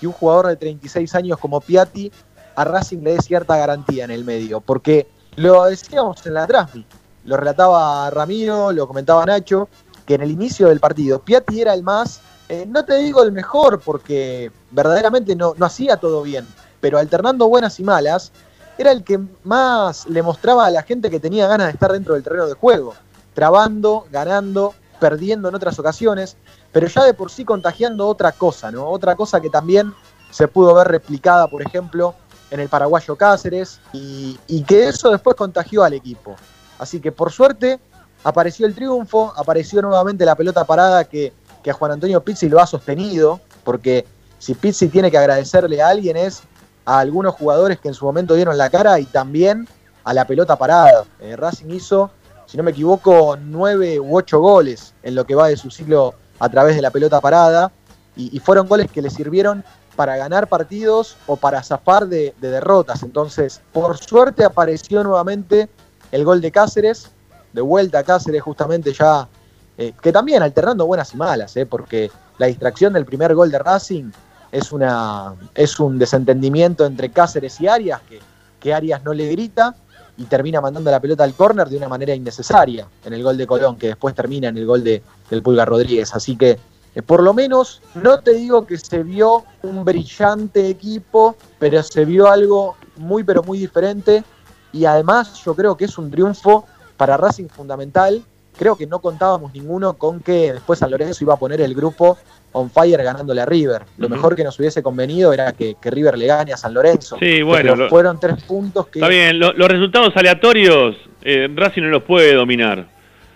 que un jugador de 36 años como Piatti a Racing le dé cierta garantía en el medio. Porque lo decíamos en la transmi, lo relataba Ramiro, lo comentaba Nacho, que en el inicio del partido Piatti era el más, eh, no te digo el mejor porque verdaderamente no, no hacía todo bien, pero alternando buenas y malas, era el que más le mostraba a la gente que tenía ganas de estar dentro del terreno de juego, trabando, ganando, perdiendo en otras ocasiones, pero ya de por sí contagiando otra cosa, ¿no? Otra cosa que también se pudo ver replicada, por ejemplo, en el paraguayo Cáceres, y, que eso después contagió al equipo. Así que por suerte apareció el triunfo, apareció nuevamente la pelota parada que, que a Juan Antonio Pizzi lo ha sostenido, porque si Pizzi tiene que agradecerle a alguien es a algunos jugadores que en su momento dieron la cara y también a la pelota parada. Eh, Racing hizo, si no me equivoco, nueve u ocho goles en lo que va de su ciclo a través de la pelota parada y, fueron goles que le sirvieron para ganar partidos o para zafar de, de derrotas. Entonces, por suerte apareció nuevamente el gol de Cáceres, de vuelta a Cáceres justamente ya, eh, que también alternando buenas y malas, eh, porque la distracción del primer gol de Racing es, una, es un desentendimiento entre Cáceres y Arias, que, que Arias no le grita y termina mandando la pelota al córner de una manera innecesaria en el gol de Colón, que después termina en el gol de, del Pulga Rodríguez. Así que, eh, por lo menos, no te digo que se vio un brillante equipo, pero se vio algo muy, pero muy diferente. Y además, yo creo que es un triunfo para Racing fundamental. Creo que no contábamos ninguno con que después San Lorenzo iba a poner el grupo on fire ganándole a River. Lo mejor que nos hubiese convenido era que, que River le gane a San Lorenzo. Sí, bueno, lo- fueron tres puntos que Está bien, lo- los resultados aleatorios, eh, Racing no los puede dominar.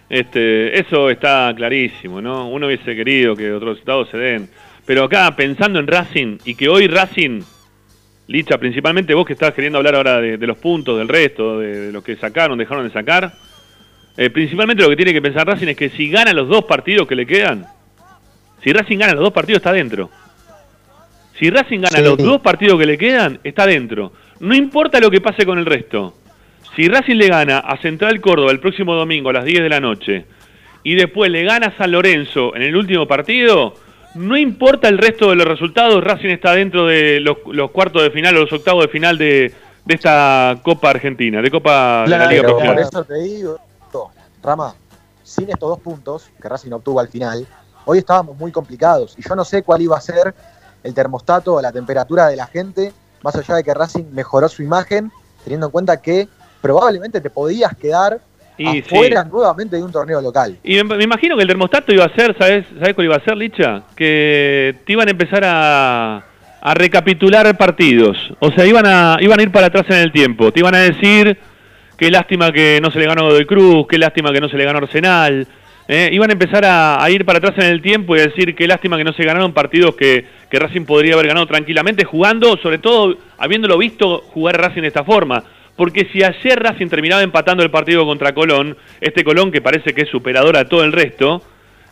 Este, eso está clarísimo, ¿no? Uno hubiese querido que otros resultados se den. Pero acá pensando en Racing y que hoy Racing, Licha, principalmente vos que estás queriendo hablar ahora de, de los puntos, del resto, de, de lo que sacaron, dejaron de sacar, eh, principalmente lo que tiene que pensar Racing es que si gana los dos partidos que le quedan, si Racing gana los dos partidos está dentro. Si Racing gana Sí. los dos partidos que le quedan, está dentro. No importa lo que pase con el resto. Si Racing le gana a Central Córdoba el próximo domingo a las 10 de la noche y después le gana a San Lorenzo en el último partido, no importa el resto de los resultados, Racing está dentro de los, los cuartos de final o los octavos de final de, de esta Copa Argentina, de Copa de la Liga por Profesional. eso te digo, Rama, sin estos dos puntos que Racing obtuvo al final, hoy estábamos muy complicados y yo no sé cuál iba a ser el termostato o la temperatura de la gente, más allá de que Racing mejoró su imagen, teniendo en cuenta que probablemente te podías quedar Y afuera nuevamente de un torneo local. Y me, me imagino que el termostato iba a ser, ¿sabes, ¿sabes cuál iba a ser, Licha? Que te iban a empezar a, a recapitular partidos. O sea, iban a, iban a ir para atrás en el tiempo. Te iban a decir qué lástima que no se le ganó Godoy Cruz, qué lástima que no se le ganó Arsenal. ¿eh? Iban a empezar a, ir para atrás en el tiempo y a decir qué lástima que no se ganaron partidos que, que Racing podría haber ganado tranquilamente jugando, sobre todo habiéndolo visto jugar Racing de esta forma. Porque si ayer Racing terminaba empatando el partido contra Colón, este Colón que parece que es superador a todo el resto,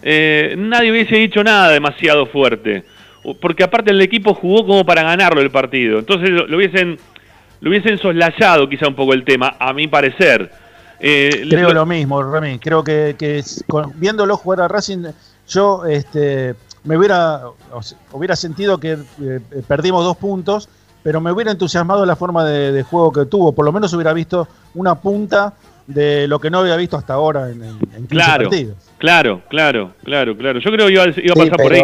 eh, nadie hubiese dicho nada demasiado fuerte. Porque aparte el equipo jugó como para ganarlo el partido. Entonces lo hubiesen lo hubiesen soslayado quizá un poco el tema, a mi parecer. Eh, Creo lo- lo mismo, Remy. Creo que, que es- con- viéndolo jugar a Racing, yo este, me hubiera, o sea, hubiera sentido que eh, perdimos dos puntos, pero me hubiera entusiasmado la forma de, de juego que tuvo. Por lo menos hubiera visto una punta de lo que no había visto hasta ahora en, en, en 15 Claro, partidos. claro, claro, claro, claro. Yo creo que iba, a- iba a Sí, pasar por ahí.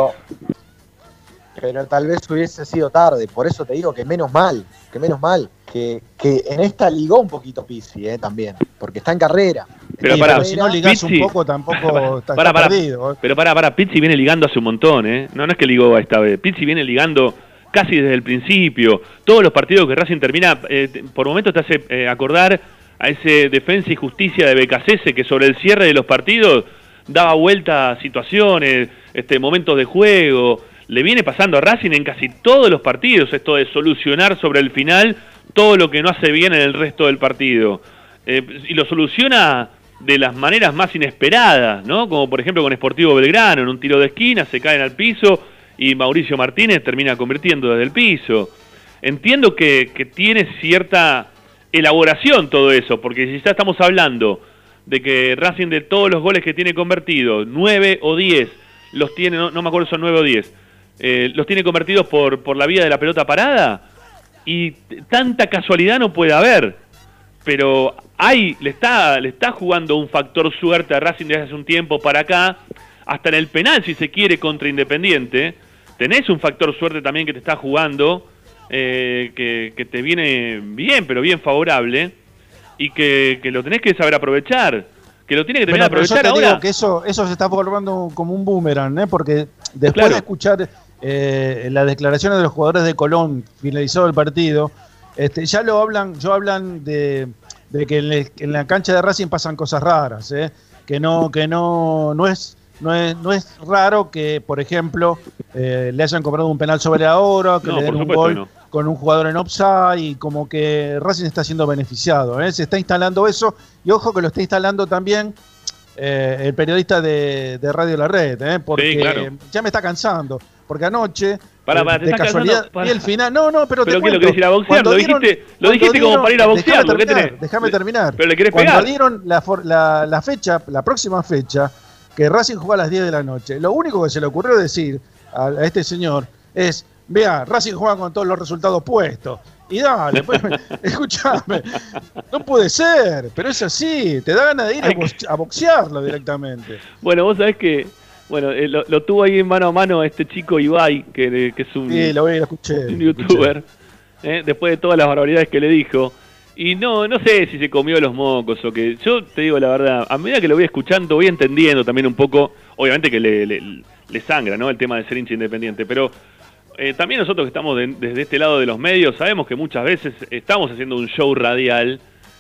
Pero, tal vez hubiese sido tarde, por eso te digo que menos mal, que menos mal, que, que en esta ligó un poquito Pizzi eh, también, porque está en carrera. Pero pero si no ligás Pizzi- un poco, tampoco está, está pará. perdido. ¿eh? Pero para, para, Pizzi viene ligando hace un montón, ¿eh? No, no es que ligó esta vez. Pizzi viene ligando casi desde el principio. Todos los partidos que Racing termina, eh, por momentos te hace eh, acordar a ese defensa y justicia de Becasese que sobre el cierre de los partidos daba vuelta a situaciones, este, momentos de juego. Le viene pasando a Racing en casi todos los partidos esto de solucionar sobre el final todo lo que no hace bien en el resto del partido. Eh, y lo soluciona de las maneras más inesperadas, ¿no? Como por ejemplo con Sportivo Belgrano, en un tiro de esquina, se caen al piso y Mauricio Martínez termina convirtiendo desde el piso. Entiendo que, que tiene cierta elaboración todo eso, porque si ya estamos hablando de que Racing de todos los goles que tiene convertidos, 9 o 10, los tiene, no, me acuerdo son 9 o 10, eh, los tiene convertidos por, por la vía de la pelota parada, y tanta casualidad no puede haber pero hay, le está, le está jugando un factor suerte a Racing desde hace un tiempo para acá, hasta en el penal si se quiere contra Independiente, tenés un factor suerte también que te está jugando, eh, que, que te viene bien, pero bien favorable, y que, que lo tenés que saber aprovechar, que lo tiene que terminar Bueno, de pero yo aprovechar te ahora. digo que eso, eso se está volviendo como un boomerang, ¿eh? porque después Claro. de escuchar eh, las declaraciones de los jugadores de Colón finalizado el partido, este, ya lo hablan, yo hablan de, de que en, la cancha de Racing pasan cosas raras, ¿eh? que no, que no, no es, no es, no es raro que, por ejemplo, eh, le hayan cobrado un penal sobre la hora, que No, le den un gol no. con un jugador en offside y como que Racing está siendo beneficiado. ¿eh? Se está instalando eso y ojo que lo está instalando también eh, el periodista de, de Radio La Red, ¿eh? porque Sí, claro. ya me está cansando. Porque anoche, eh, de casualidad, vi el final. No, no, pero, Pero te ¿qué, lo cuento. querés ir a boxear? Cuando Lo dieron- dijiste- lo dijiste como para ir a boxear, Déjame ¿por qué terminar, tenés- déjame terminar. Pero le querés Cuando pegar. dieron la, la, la fecha, la próxima fecha, que Racing juega a las 10 de la noche, lo único que se le ocurrió decir a, a este señor es, vea, Racing juega con todos los resultados puestos. Y dale, pues, escúchame, no puede ser, pero es así, te da ganas de ir a, boxearlo directamente. Bueno, vos sabés que bueno, eh, lo, lo tuvo ahí en mano a mano este chico Ibai, que, que es un, Sí, lo vi, lo escuché. un escuché. youtuber, eh, después de todas las barbaridades que le dijo. Y no, no sé si se comió los mocos o que. Yo te digo la verdad, a medida que lo voy escuchando, voy entendiendo también un poco. Obviamente que le, le- le sangra, ¿no? El tema de ser hincha independiente. Pero eh, también nosotros que estamos de- desde este lado de los medios, sabemos que muchas veces estamos haciendo un show radial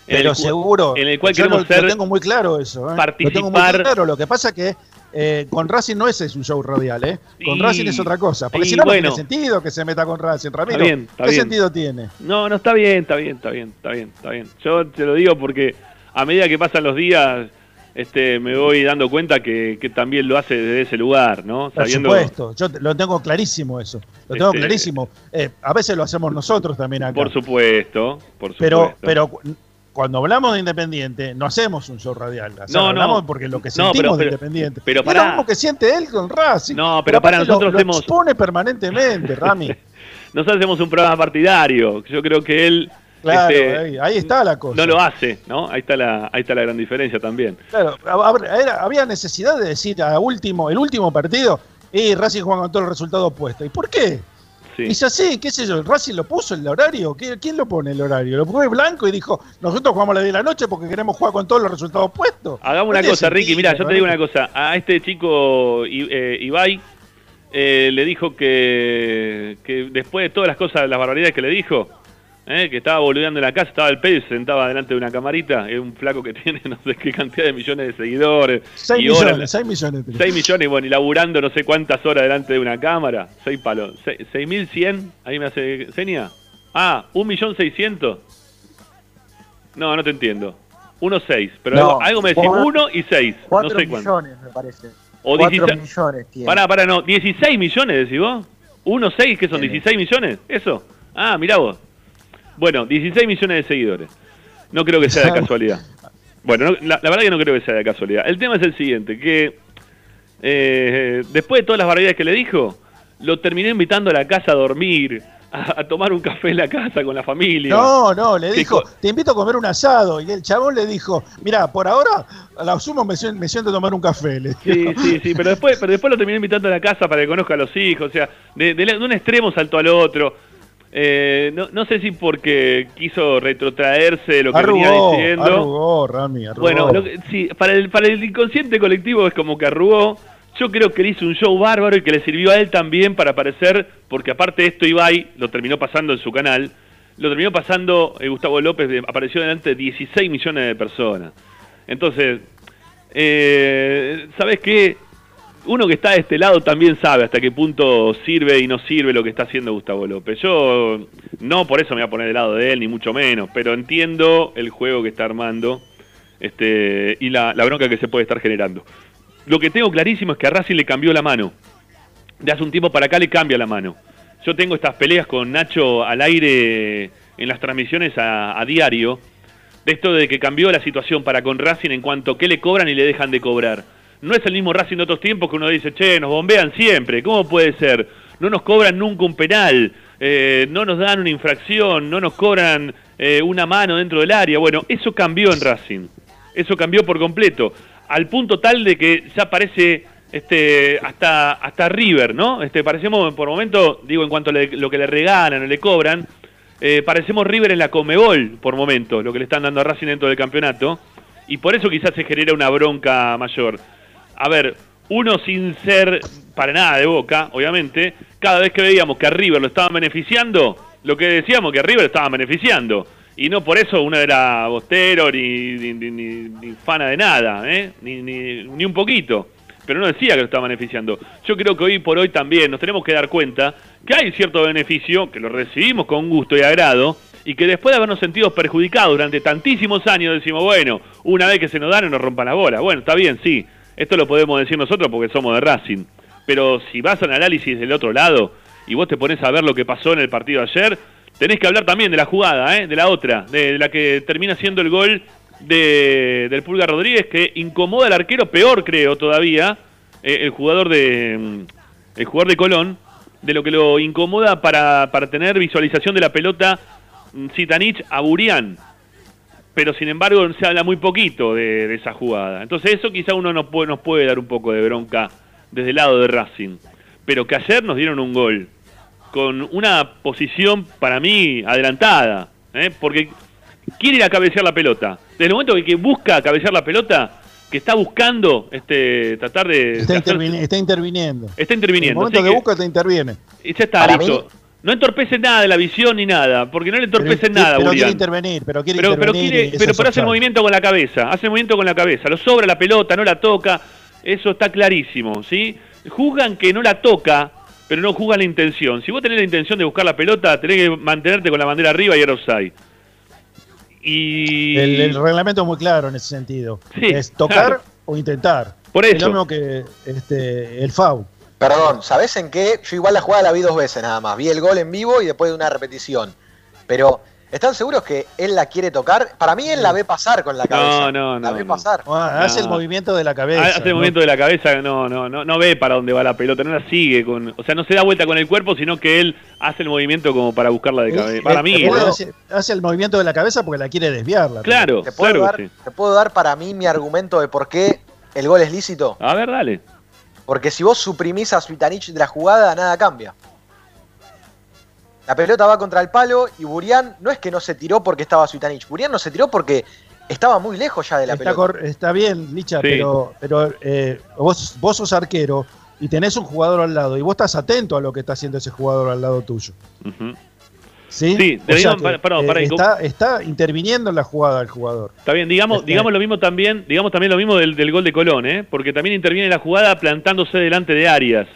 en Pero el seguro. en el cual yo queremos lo, ser lo tengo muy claro eso. ¿eh? Lo tengo muy claro. Lo que pasa que eh, con Racing no ese es un show radial, ¿eh? Con Y- Racing es otra cosa. Porque si no, bueno. no tiene sentido que se meta con Racing, Ramiro. Está bien, está ¿Qué bien. sentido tiene? No, no, está bien, está bien, está bien, está bien, está bien. Yo te lo digo porque a medida que pasan los días, este, me voy dando cuenta que, que también lo hace desde ese lugar, ¿no? Por Sabiendo, supuesto, yo te- lo tengo clarísimo eso. Lo tengo Este- clarísimo. Eh, a veces lo hacemos nosotros también acá. por supuesto, por supuesto. pero, pero cu- cuando hablamos de Independiente, no hacemos un show radial. O sea, No, no. hablamos porque lo que No, sentimos pero- de Independiente. pero lo mismo que siente él con Racing. No, pero para lo- nosotros lo, hemos- expone permanentemente, Rami. Nosotros hacemos un programa partidario. Yo creo que él Claro, este, ahí, ahí está la cosa. no lo hace, ¿no? Ahí está la, ahí está la gran diferencia también. Claro, era- había necesidad de decir a último, el último partido, y Racing juega con todo el resultado opuesto. ¿Y por qué? Sí. Dice así, qué sé yo, Racing lo puso el horario. ¿Qué- ¿Quién lo pone el horario? Lo pone Blanco y dijo, nosotros jugamos a las 10 de la noche porque queremos jugar con todos los resultados opuestos. Hagamos No una cosa, Ricky. Mira, yo te digo una cosa. A este chico I- eh, Ibai eh, le dijo que, que después de todas las cosas, las barbaridades que le dijo, eh, que estaba boludeando en la casa, estaba el se sentaba delante de una camarita. Es un flaco que tiene no sé qué cantidad de millones de seguidores. 6 y horas- millones, 6 millones. tenés. 6 millones, bueno, y laburando no sé cuántas horas delante de una cámara. 6 palos. Se- 6.100, ahí me hace seña. Ah, 1.600.000. No, no te entiendo. 1.6, pero No, algo, algo me decís cuatro- 1 y 6. No 4 sé cuánto. millones, me parece. O 4 16 millones tiene. Pará, pará, no. 16 millones, decís vos. 1.6, que son Sí. 16 millones. ¿Eso? Ah, mirá vos. Bueno, 16 millones de seguidores. No creo que sea de casualidad. Bueno, no- la, la verdad que no creo que sea de casualidad. El tema es el siguiente, que eh, después de todas las barbaridades que le dijo, lo terminé invitando a la casa a dormir, a, a tomar un café en la casa con la familia. No, no, le ¿Qué dijo, te invito a comer un asado. Y el chabón le dijo, mira, por ahora, a la sumo me, sien- me siento a tomar un café. Le Sí, sí, sí, pero después, pero después lo terminé invitando a la casa para que conozca a los hijos, o sea, de, de un extremo saltó al otro. Eh, no, no sé si porque quiso retrotraerse lo que venía Arrugó, diciendo. arrugó, Rami, arrugó. Bueno, lo que- sí, para el, para el inconsciente colectivo es como que arrugó. Yo creo que le hizo un show bárbaro y que le sirvió a él también para aparecer, porque aparte de esto Ibai lo terminó pasando en su canal, lo terminó pasando eh, Gustavo López, apareció delante de 16 millones de personas. Entonces, eh, ¿sabes qué? Uno que está de este lado también sabe hasta qué punto sirve y no sirve lo que está haciendo Gustavo López. Yo no por eso me voy a poner del lado de él, ni mucho menos, pero entiendo el juego que está armando este, y la, bronca que se puede estar generando. Lo que tengo clarísimo es que a Racing le cambió la mano. De hace un tiempo para acá le cambia la mano. Yo tengo estas peleas con Nacho al aire en las transmisiones a, a diario, de esto de que cambió la situación para con Racing en cuanto a qué le cobran y le dejan de cobrar. No es el mismo Racing de otros tiempos que uno dice, che, nos bombean siempre, ¿cómo puede ser? No nos cobran nunca un penal, eh, no nos dan una infracción, no nos cobran eh, una mano dentro del área. Bueno, eso cambió en Racing, eso cambió por completo, al punto tal de que ya parece este hasta hasta River, ¿no? Este parecemos por momento, digo en cuanto a lo que le regalan o le cobran, eh, parecemos River en la Comebol por momento, lo que le están dando a Racing dentro del campeonato, y por eso quizás se genera una bronca mayor. A ver, uno sin ser para nada de boca, obviamente, cada vez que veíamos que a River lo estaban beneficiando, lo que decíamos que a River estaban beneficiando. Y no por eso uno era bostero ni, ni, ni- ni- fana de nada, ¿eh? ni, un poquito. Pero no decía que lo estaban beneficiando. Yo creo que hoy por hoy también nos tenemos que dar cuenta que hay cierto beneficio, que lo recibimos con gusto y agrado, y que después de habernos sentido perjudicados durante tantísimos años decimos, bueno, una vez que se nos dan no nos rompan las bolas. Bueno, está bien, sí, esto lo podemos decir nosotros porque somos de Racing. Pero si vas al análisis del otro lado y vos te pones a ver lo que pasó en el partido ayer, tenés que hablar también de la jugada, ¿eh? de la otra, de la que termina siendo el gol de, del Pulga Rodríguez, que incomoda al arquero, peor creo todavía, eh, el jugador de mm, el jugador de Colón, de lo que lo incomoda para, para tener visualización de la pelota mm, Zitanich a Burián. Pero sin embargo se habla muy poquito de, de esa jugada. Entonces eso quizá uno nos puede, nos puede dar un poco de bronca desde el lado de Racing. Pero que ayer nos dieron un gol con una posición para mí adelantada. ¿eh? Porque quiere ir a cabecear la pelota. Desde el momento que que busca cabecear la pelota, que está buscando este tratar de... Está, de hacer- intervini- está interviniendo. está En el interviniendo. momento que que- busca, te interviene. y ya está Para listo. No entorpece nada la visión ni nada, porque no le entorpece Pero- nada, pero quiere intervenir, pero quiere pero, pero intervenir. quiere, pero, es pero movimiento con la cabeza, hace movimiento con la cabeza, lo sobra la pelota, no la toca, eso está clarísimo, ¿sí? Juzgan que no la toca, pero no juzgan la intención. Si vos tenés la intención de buscar la pelota, tenés que mantenerte con la bandera arriba y era offside. Y... El, el reglamento es muy claro en ese sentido. Sí, es tocar claro. o intentar. Por Es eso. lo mismo que este, el FAU. Perdón, ¿sabés en qué? Yo igual la jugada la vi dos veces nada más. Vi el gol en vivo y después de una repetición. Pero, ¿están seguros que él la quiere tocar? Para mí él la ve pasar con la cabeza. no, La no, ve no. pasar. Ah, Hace el No. movimiento de la cabeza. Ah, Hace el ¿no? movimiento de la cabeza, no, no, no, no ve para dónde va la pelota, no la sigue con, o sea, no se da vuelta con el cuerpo, sino que él hace el movimiento como para buscarla de cabeza. Para mí, ¿no? hace, hace el movimiento de la cabeza porque la quiere desviar. la Claro, ¿Te puedo, claro dar, sí. ¿Te puedo dar para mí mi argumento de por qué el gol es lícito? A ver, dale. Porque si vos suprimís a Suitanich de la jugada, nada cambia. La pelota va contra el palo y Burián no es que no se tiró porque estaba Suitanich. Burián no se tiró porque estaba muy lejos ya de la Está, pelota. está bien, Licha, Sí. pero, pero eh, vos, vos sos arquero y tenés un jugador al lado y vos estás atento a lo que está haciendo ese jugador al lado tuyo. ¿Sí? Sí, O sea digamos, que, para- perdón, eh, para, está, está interviniendo en la jugada el jugador. Está bien, digamos, Este- digamos lo mismo también, digamos también lo mismo del, del gol de Colón, ¿eh? Porque también interviene en la jugada plantándose delante de Arias.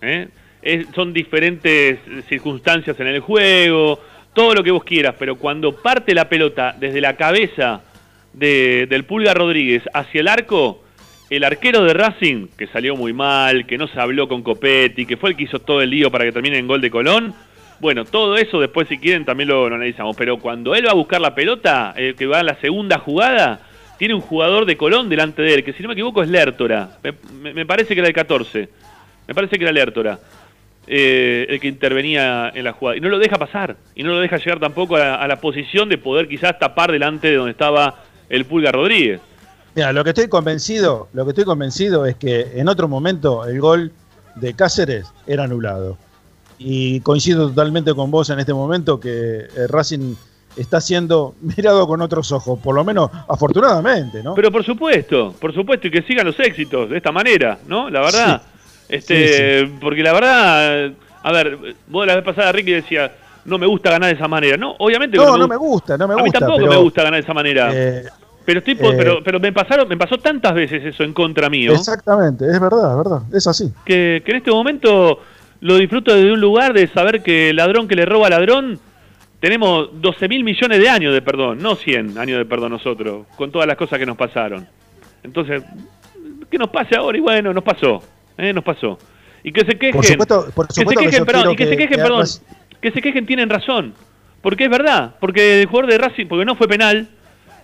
¿eh? Es- son diferentes circunstancias en el juego, todo lo que vos quieras, pero cuando parte la pelota desde la cabeza de- del Pulga Rodríguez hacia el arco, el arquero de Racing, que salió muy mal, que no se habló con Copetti, que fue el que hizo todo el lío para que termine en gol de Colón, bueno, todo eso después si quieren también lo, analizamos, pero cuando él va a buscar la pelota, el que va a la segunda jugada, tiene un jugador de Colón delante de él, que si no me equivoco es Lertora, me parece que era el 14, me parece que era Lertora. eh, el que intervenía en la jugada. Y no lo deja pasar. Y no lo deja llegar tampoco a la, a la posición de poder quizás tapar delante de donde estaba el Pulga Rodríguez. Mira, lo que estoy convencido, lo que estoy convencido es que en otro momento el gol de Cáceres era anulado. Y coincido totalmente con vos en este momento que eh, Racing está siendo mirado con otros ojos, por lo menos afortunadamente, ¿no? Pero por supuesto, por supuesto, y que sigan los éxitos de esta manera, ¿no? La verdad. Este, porque la verdad, a ver, vos la vez pasada Ricky decía, no me gusta ganar de esa manera. No, obviamente no, me no me gusta. gusta, no me a mí gusta. tampoco pero, me gusta ganar de esa manera. eh, pero estoy eh, pero, pero me pasaron, me pasó tantas veces eso en contra mío. Exactamente, es verdad, es verdad, es así. que, que en este momento lo disfruto desde un lugar de saber que el ladrón que le roba al ladrón, tenemos 12 mil millones de años de perdón, no 100 años de perdón nosotros, con todas las cosas que nos pasaron. Entonces, que nos pase ahora y bueno, nos pasó, ¿eh? nos pasó. Y que se quejen, Por supuesto, por que se supuesto que, quejen, yo perdón, quiero y que, se quejen, que perdón, Racing- que se quejen tienen razón, porque es verdad, porque el jugador de Racing, porque no fue penal,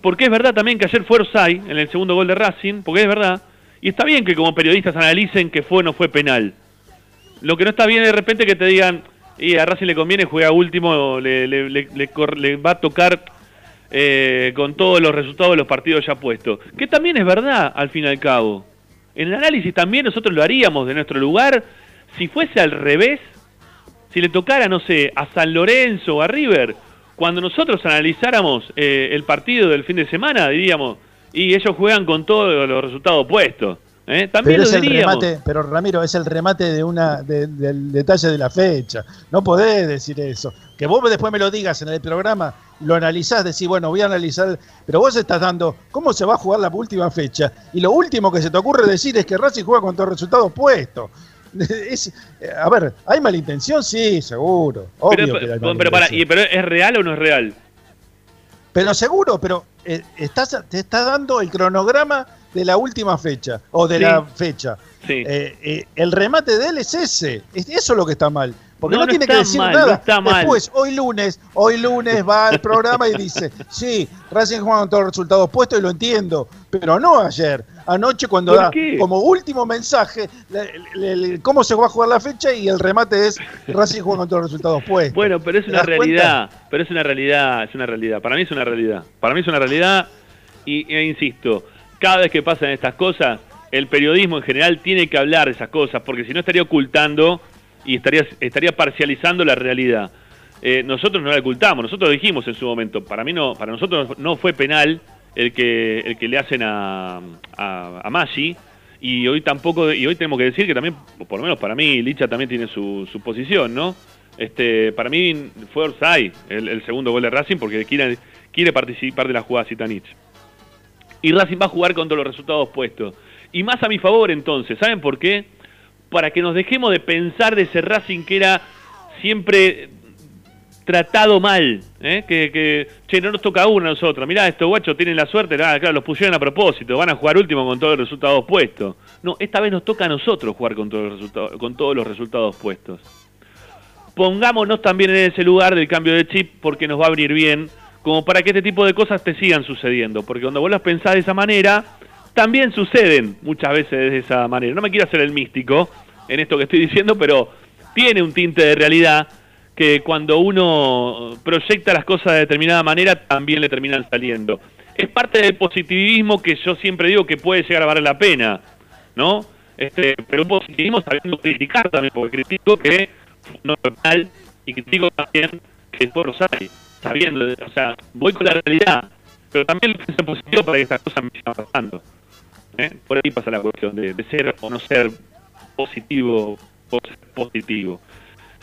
porque es verdad también que ayer fue Orsay en el segundo gol de Racing, porque es verdad, y está bien que como periodistas analicen que fue o no fue penal. Lo que no está bien de repente que te digan, y a Racing le conviene, juega último, le, le- le- le va a tocar eh, con todos los resultados de los partidos ya puestos. Que también es verdad, al fin y al cabo. En el análisis también nosotros lo haríamos de nuestro lugar si fuese al revés, si le tocara, no sé, a San Lorenzo o a River, cuando nosotros analizáramos eh, el partido del fin de semana, diríamos, y ellos juegan con todos los resultados puestos. ¿Eh? También Pero lo es el diríamos. remate, pero Ramiro, es el remate de una de- del detalle de la fecha. No podés decir eso. Que vos después me lo digas en el programa, lo analizás, decís, bueno, voy a analizar, pero vos estás dando cómo se va a jugar la última fecha. Y lo último que se te ocurre decir es que Racing juega con resultados puestos. Es- eh, a ver, ¿hay malintención? Sí, seguro. Obvio Pero, que hay pero para, malintención. y- pero ¿es real o no es real? Pero seguro, pero eh, estás, te está dando el cronograma de la última fecha o de Sí. la fecha. Sí. Eh, eh, el remate de él es ese. Es- eso es lo que está mal. Porque No, tiene que decir mal, nada. está mal. Después, hoy lunes, hoy lunes va al programa y dice, sí, Racing juega con todos los resultados puestos y lo entiendo. Pero no ayer. Anoche cuando ¿Por da qué? como último mensaje cómo se va a jugar la fecha y el remate es Racing juega con todos los resultados puestos. Bueno, pero es ¿Te una cuenta? realidad, pero es una realidad, es una realidad. Para mí es una realidad. Para mí es una realidad y e insisto, cada vez que pasan estas cosas, el periodismo en general tiene que hablar de esas cosas, porque si no estaría ocultando y estaría, estaría parcializando la realidad. Eh, nosotros no la ocultamos, nosotros dijimos en su momento, para mí no, para nosotros no fue penal el que, el que le hacen a, a, a Maggi, y hoy tampoco, y hoy tenemos que decir que también, por lo menos para mí, Licha también tiene su, su posición, ¿no? Este, para mí fue Orsay el, segundo gol de Racing porque quiere, quiere participar de la jugada Zitanich. Y Racing va a jugar con todos los resultados puestos. Y más a mi favor entonces, ¿saben por qué? Para que nos dejemos de pensar de ese Racing que era siempre tratado mal, ¿eh? que, que, che, no nos toca uno a nosotros, mirá, estos guachos tienen la suerte, ah, claro, los pusieron a propósito, van a jugar último con todos los resultados puestos. No, esta vez nos toca a nosotros jugar con todos los resultados, con todos los resultados puestos. Pongámonos también en ese lugar del cambio de chip porque nos va a venir bien, como para que este tipo de cosas te sigan sucediendo, porque cuando vos las pensás de esa manera, también suceden muchas veces de esa manera. No me quiero hacer el místico en esto que estoy diciendo, pero tiene un tinte de realidad que cuando uno proyecta las cosas de determinada manera también le terminan saliendo. Es parte del positivismo que yo siempre digo que puede llegar a valer la pena, ¿no? Este, pero un positivismo sabiendo criticar también, porque critico que no fue mal y critico también que fue Rosario, sabiendo, o sea, voy con la realidad, pero también lo pienso positivo para que estas cosas me sigan pasando. ¿eh? Por ahí pasa la cuestión de, de ser o no ser positivo positivo.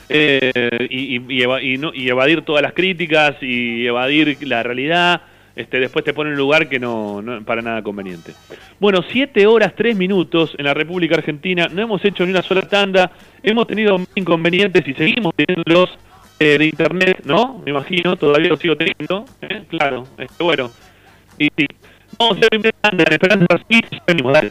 Eh, y, y, y eva- y no- y evadir todas las críticas y evadir la realidad, este, después te pone en un lugar que no, no para nada conveniente. Bueno, 7 horas 3 minutos en la República Argentina, no hemos hecho ni una sola tanda, hemos tenido inconvenientes y seguimos teniéndolos eh, de internet, ¿no? Me imagino, todavía lo sigo teniendo, ¿eh? claro, este, bueno. Y sí, vamos a hacer Esperanza Racing y ya venimos, dale.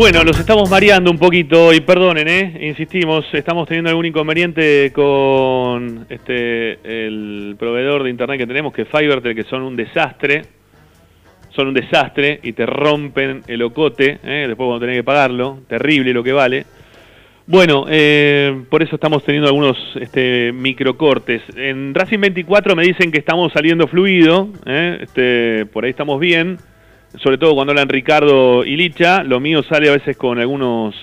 Bueno, los estamos mareando un poquito y perdonen, ¿eh? insistimos, estamos teniendo algún inconveniente con este el proveedor de internet que tenemos, que es Fivertel, que son un desastre, son un desastre y te rompen el ocote, ¿eh? después cuando tenés que pagarlo, terrible lo que vale. Bueno, eh, por eso estamos teniendo algunos este, microcortes. En Racing 24 me dicen que estamos saliendo fluido, ¿eh? este, por ahí estamos bien sobre todo cuando hablan Ricardo y Licha, lo mío sale a veces con algunos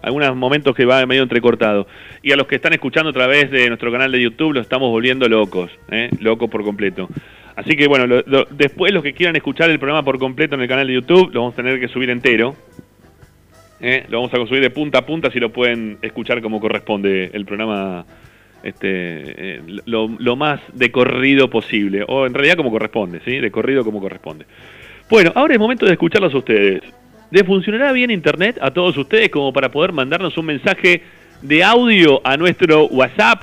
algunos momentos que va medio entrecortado. Y a los que están escuchando a través de nuestro canal de YouTube, lo estamos volviendo locos, ¿eh? locos por completo. Así que bueno, lo- lo- después los que quieran escuchar el programa por completo en el canal de YouTube, lo vamos a tener que subir entero. ¿eh? Lo vamos a subir de punta a punta si lo pueden escuchar como corresponde el programa este eh, lo, lo más de corrido posible. O en realidad como corresponde, ¿sí? De corrido como corresponde. Bueno, ahora es momento de escucharlos a ustedes. ¿Les funcionará bien Internet a todos ustedes como para poder mandarnos un mensaje de audio a nuestro WhatsApp?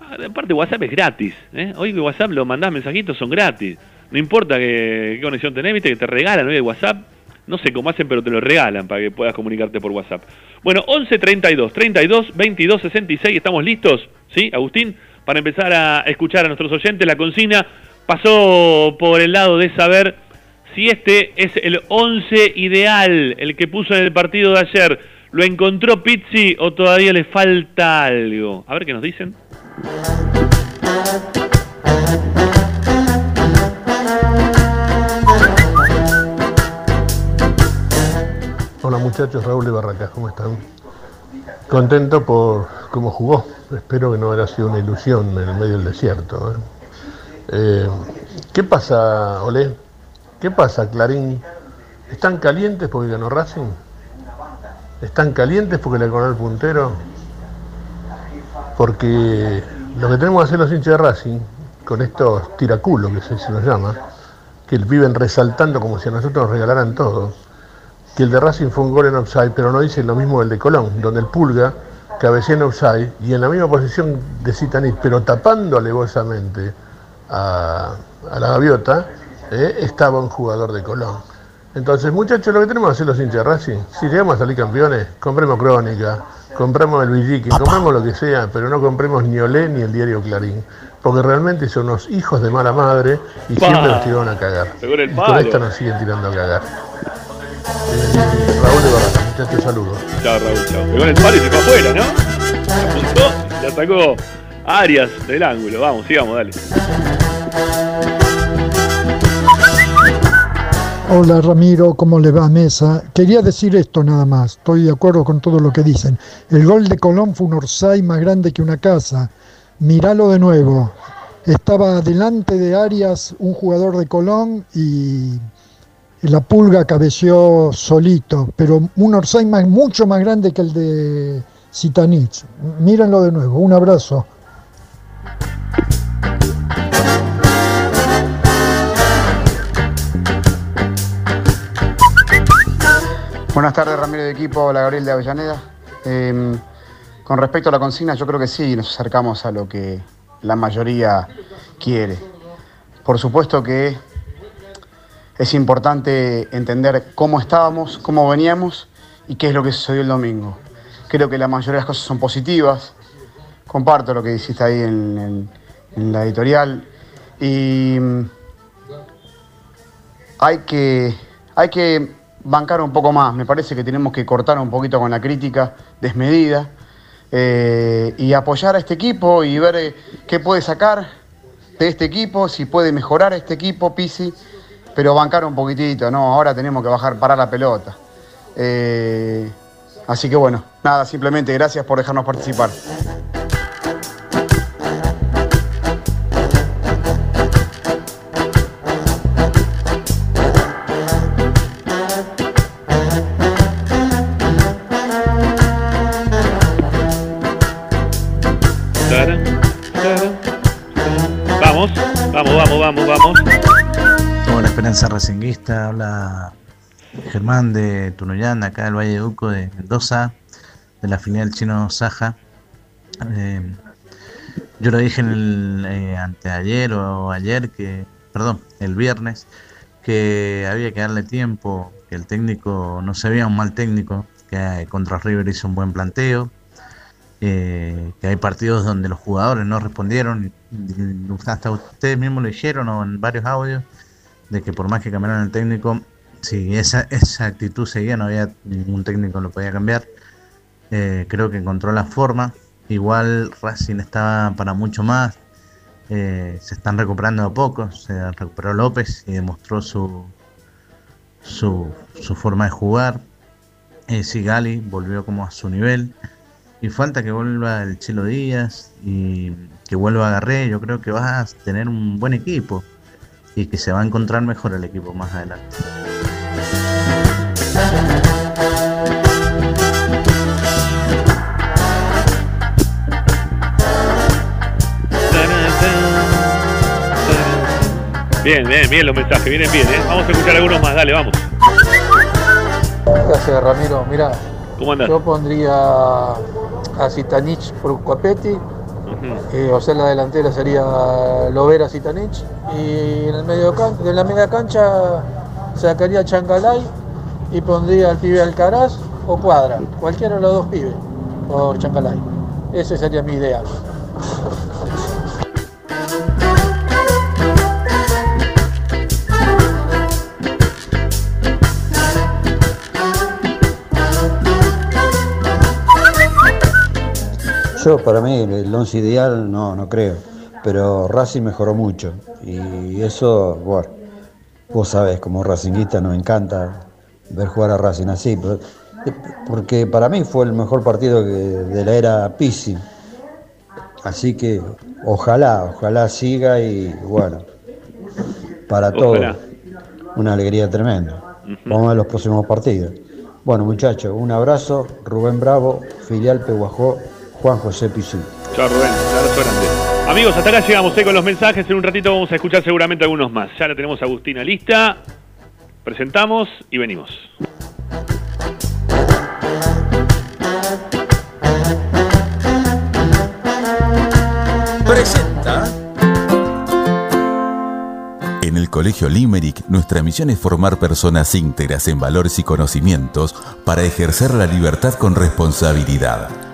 Ah, Aparte, WhatsApp es gratis. ¿eh? Hoy que WhatsApp lo mandás mensajitos, son gratis. No importa que- qué conexión tenés, viste que te regalan hoy el WhatsApp. No sé cómo hacen, pero te lo regalan para que puedas comunicarte por WhatsApp. Bueno, 11 32 32 22 66, ¿estamos listos? ¿Sí, Agustín? Para empezar a escuchar a nuestros oyentes, la consigna pasó por el lado de saber si este es el 11 ideal, el que puso en el partido de ayer. ¿Lo encontró Pizzi o todavía le falta algo? A ver qué nos dicen. Hola muchachos, Raúl de Barracas, ¿cómo están? Contento por cómo jugó. Espero que no haya sido una ilusión en el medio del desierto. ¿eh? Eh, ¿Qué pasa, Olé? ¿Qué pasa, Clarín? ¿Están calientes porque ganó Racing? ¿Están calientes porque le ganó el puntero? Porque lo que tenemos que hacer los hinchas de Racing, con estos tiraculos que se, nos llama, que viven resaltando como si a nosotros nos regalaran todo, que el de Racing fue un gol en offside, pero no dicen lo mismo del de Colón, donde el Pulga cabecea en offside y en la misma posición de Zitanich, pero tapando alevosamente a la gaviota, eh, estaba un jugador de Colón. Entonces, muchachos, lo que tenemos que hacer los hinchas de Racing, si llegamos a salir campeones, compremos Crónica, compramos el Villiqui, compremos lo que sea, pero no compremos ni Olé ni el diario Clarín, porque realmente son unos hijos de mala madre y Pa. siempre nos tiraron a cagar. Y con esta nos siguen tirando a cagar. Eh, Raúl de Barracas, muchachos, saludos. Chao, Raúl, chao. Pegó en el palo y se fue afuera, ¿no? Apuntó, la sacó Arias del ángulo. Vamos, sigamos, dale. Hola Ramiro, ¿cómo le va Mesa? Quería decir esto nada más, estoy de acuerdo con todo lo que dicen. El gol de Colón fue un Orsay más grande que una casa. Míralo de nuevo. Estaba delante de Arias un jugador de Colón y la pulga cabeció solito, pero un Orsay más, mucho más grande que el de Zitanich. Mírenlo de nuevo, un abrazo. Buenas tardes, Ramiro de equipo, hola Gabriel de Avellaneda. Eh, con respecto a la consigna, yo creo que sí, nos acercamos a lo que la mayoría quiere. Por supuesto que es importante entender cómo estábamos, cómo veníamos y qué es lo que sucedió el domingo. Creo que la mayoría de las cosas son positivas. Comparto lo que hiciste ahí en, en- en la editorial. Y mm, hay que, hay que bancar un poco más. Me parece que tenemos que cortar un poquito con la crítica desmedida eh, y apoyar a este equipo y ver eh, qué puede sacar de este equipo, si puede mejorar este equipo, Pisi, pero bancar un poquitito, ¿no? Ahora tenemos que bajar, parar la pelota. Eh, así que bueno, nada, simplemente gracias por dejarnos participar. Esperanza racinguista, habla Germán de Tunuyán, acá del Valle de Uco de Mendoza, de la filial chino Saja. Eh, yo lo dije en el eh, anteayer o ayer que, perdón, el viernes, que había que darle tiempo que el técnico no se veía un mal técnico, que contra River hizo un buen planteo, eh, que hay partidos donde los jugadores no respondieron, hasta ustedes mismos lo dijeron o en varios audios, de que por más que cambiaran el técnico, si esa, esa actitud seguía, no había ningún técnico que lo podía cambiar. Eh, creo que encontró la forma. Igual Racing estaba para mucho más. Eh, se están recuperando a poco. Se recuperó López y demostró su, su, su forma de jugar. Eh, Sigali volvió como a su nivel. Y falta que vuelva el Chilo Díaz y que vuelva Agarré. Yo creo que vas a tener un buen equipo y que se va a encontrar mejor el equipo más adelante. Bien, bien, bien los mensajes, vienen bien, ¿eh? Vamos a escuchar algunos más, dale, vamos. Gracias, Ramiro. Mira, ¿Cómo andás? yo pondría a Zitanich por O sea, la delantera sería Lovera Zitanich, y en el medio de la media cancha sacaría a Chancalay y pondría al pibe Alcaraz o Cuadra, cualquiera de los dos pibes, por Chancalay. Ese sería mi ideal. Yo, para mí, el once ideal no, no creo. Pero Racing mejoró mucho. Y eso, bueno, vos sabés, como racinguista nos encanta ver jugar a Racing así. pero- porque para mí fue el mejor partido que- de la era Pizzi. Así que ojalá, ojalá siga y bueno, para todos una alegría tremenda. Vamos a ver los próximos partidos. Bueno, muchachos, un abrazo. Rubén Bravo, filial Peguajó, Juan José Pizzi. Chao Rubén, un abrazo grande. Amigos, hasta acá llegamos eh, con los mensajes. En un ratito vamos a escuchar seguramente algunos más. Ya la tenemos a Agustina lista. Presentamos y venimos. Presenta En el Colegio Limerick, nuestra misión es formar personas íntegras en valores y conocimientos para ejercer la libertad con responsabilidad.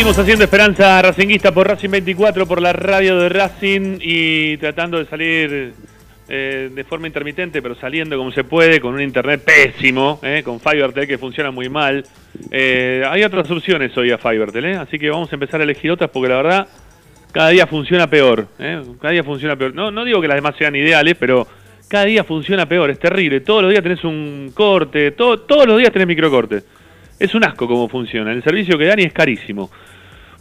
Seguimos haciendo Esperanza Racinguista por Racing 24, por la radio de Racing y tratando de salir eh, de forma intermitente, pero saliendo como se puede, con un internet pésimo, eh, con Fivertel que funciona muy mal. Eh, hay otras opciones hoy a Fivertel, eh, así que vamos a empezar a elegir otras porque la verdad cada día funciona peor. eh, cada día funciona peor. No, no digo que las demás sean ideales, pero cada día funciona peor, es terrible. Todos los días tenés un corte, todo- todos los días tenés microcorte. Es un asco cómo funciona. El servicio que dan y es carísimo.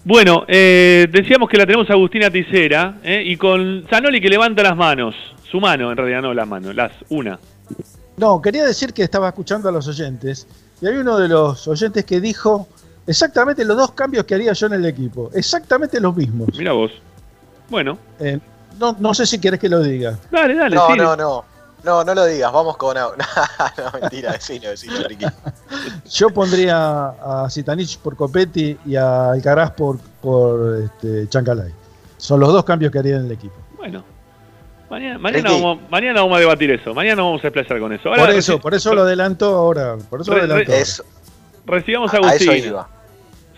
Bueno, eh, decíamos que la tenemos a Agustina Ticera eh, y con Zanoli que levanta las manos. Su mano, en realidad no las manos, las una. No, quería decir que estaba escuchando a los oyentes y hay uno de los oyentes que dijo exactamente los dos cambios que haría yo en el equipo. Exactamente los mismos. Mira vos. Bueno. Eh, no, no sé si querés que lo diga. Dale, dale. No, sí. no, no. No, no lo digas, vamos con. no, mentira, decilo, decilo, Ricky. Yo pondría a Zitanich por Copetti y a Alcaraz por, por este, Chancalay. Son los dos cambios que haría en el equipo. Bueno. Mañana, mañana, vamos, mañana vamos a debatir eso. Mañana vamos a explayar con eso. Ahora, por eso, por eso lo adelanto ahora. Por eso lo adelanto. re- ahora. Eso. Recibamos a A- a eso Agustina. iba.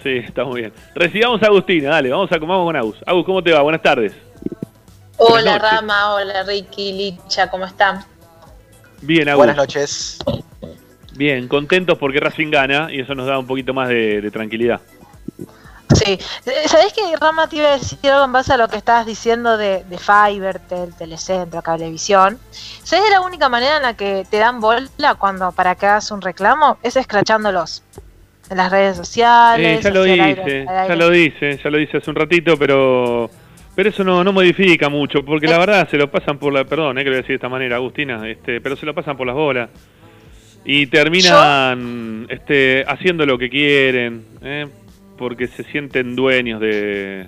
Sí, está muy bien. Recibamos a Agustina, dale, vamos, a, vamos con Agus. Agus, ¿cómo te va? Buenas tardes. Hola. Rama, hola Ricky, Licha, ¿cómo están? Bien, Agus. Buenas noches. Bien, contentos porque Racing gana y eso nos da un poquito más de, de tranquilidad. Sí. ¿Sabés que Rama te iba a decir algo en base a lo que estabas diciendo de, de Fivertel, Telecentro, Cablevisión? ¿Sabés la única manera en la que te dan bola cuando para que hagas un reclamo? Es escrachándolos en las redes sociales. Eh, ya lo aire- al ya lo dice, ya lo dice hace un ratito, pero pero eso no, no modifica mucho, porque la verdad se lo pasan por la, perdón, eh, que lo voy a decir de esta manera, Agustina, este, pero se lo pasan por las bolas y terminan este, haciendo lo que quieren, eh, porque se sienten dueños de,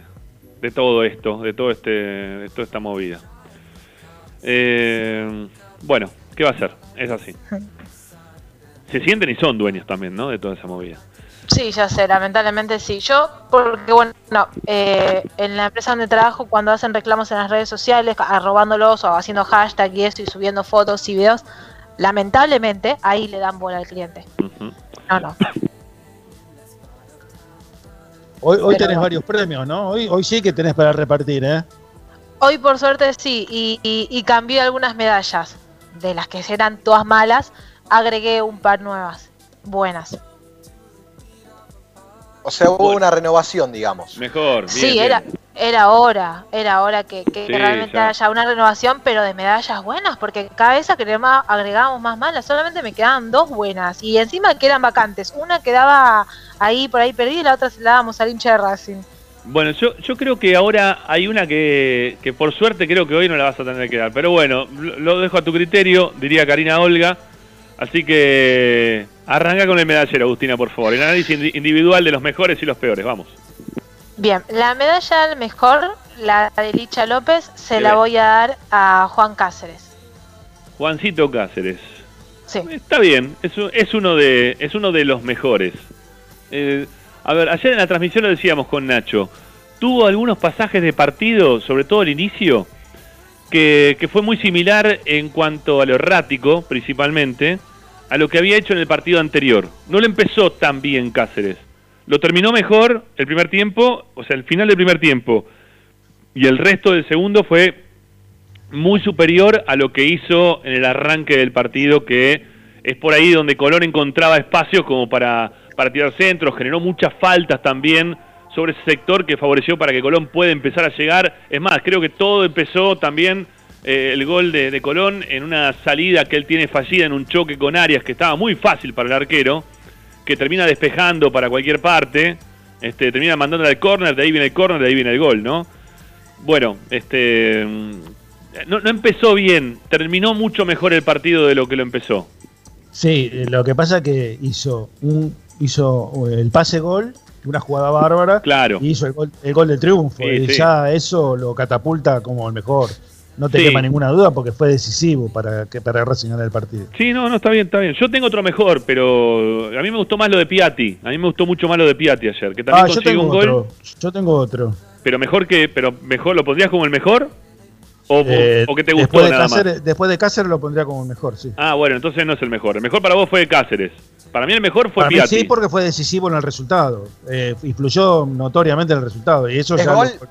de todo esto, de todo este, de toda esta movida. Eh, bueno, ¿qué va a hacer? Es así. Se sienten y son dueños también, ¿no? De toda esa movida. Sí, ya sé, lamentablemente sí. Yo, porque bueno, no, eh, en la empresa donde trabajo, cuando hacen reclamos en las redes sociales, arrobándolos o haciendo hashtag y eso y subiendo fotos y videos, lamentablemente ahí le dan bola al cliente. No, no. Hoy, hoy Pero tenés no. varios premios, ¿no? Hoy, hoy sí que tenés para repartir, ¿eh? Hoy por suerte sí, y, y, y cambié algunas medallas. De las que eran todas malas, agregué un par nuevas, buenas. O sea, hubo una renovación, digamos. Mejor, Sí, era, era hora, era hora que, que Sí, realmente ya. haya una renovación, pero de medallas buenas, porque cada vez agregamos, agregábamos más malas, solamente me quedaban dos buenas, y encima que eran vacantes, una quedaba ahí por ahí perdida y la otra se la dábamos al hincha de Racing. Bueno, yo, yo creo que ahora hay una que, que por suerte creo que hoy no la vas a tener que dar. Pero bueno, lo, lo dejo a tu criterio, diría Karina Olga. Así que arranca con el medallero, Agustina, por favor. El análisis indi- individual de los mejores y los peores, vamos. Bien, la medalla al mejor, la de Licha López, se la voy a dar a Juan Cáceres. Juancito Cáceres. Sí. Está bien, es, es, uno, de, es uno de los mejores. Eh, a ver, ayer en la transmisión lo decíamos con Nacho. Tuvo algunos pasajes de partido, sobre todo el inicio, que, fue muy similar en cuanto a lo errático, principalmente, a lo que había hecho en el partido anterior. No lo empezó tan bien Cáceres. Lo terminó mejor el primer tiempo, o sea, el final del primer tiempo. Y el resto del segundo fue muy superior a lo que hizo en el arranque del partido, que es por ahí donde Colón encontraba espacios como para, para tirar centros, generó muchas faltas también sobre ese sector que favoreció para que Colón pueda empezar a llegar. Es más, creo que todo empezó también eh, el gol de, de Colón en una salida que él tiene fallida en un choque con Arias, que estaba muy fácil para el arquero, que termina despejando para cualquier parte, este, termina mandando al córner, de ahí viene el córner, de ahí viene el gol, ¿no? Bueno, este mm, no, no empezó bien, terminó mucho mejor el partido de lo que lo empezó. Sí, lo que pasa que hizo un hizo eh, el pase gol, una jugada bárbara, claro. y hizo el gol, el gol de triunfo. Sí, y sí. ya eso lo catapulta como el mejor. No te Sí. quema ninguna duda porque fue decisivo para que para Racing ganar el partido. Sí, no, no, está bien, está bien. Yo tengo otro mejor, pero a mí me gustó más lo de Piatti. A mí me gustó mucho más lo de Piatti ayer, que también Ah, consiguió un gol, otro. Yo tengo otro. pero mejor que, pero mejor, ¿lo pondrías como el mejor? ¿O, Eh, o que te gustó después de nada más? Cáceres, después de Cáceres lo pondría como el mejor, sí. Ah, bueno, entonces no es el mejor. El mejor para vos fue Cáceres. Para mí el mejor fue Para mí Piatti. sí, porque fue decisivo en el resultado. Eh, influyó notoriamente en el resultado. Y eso Es ya gol, lo-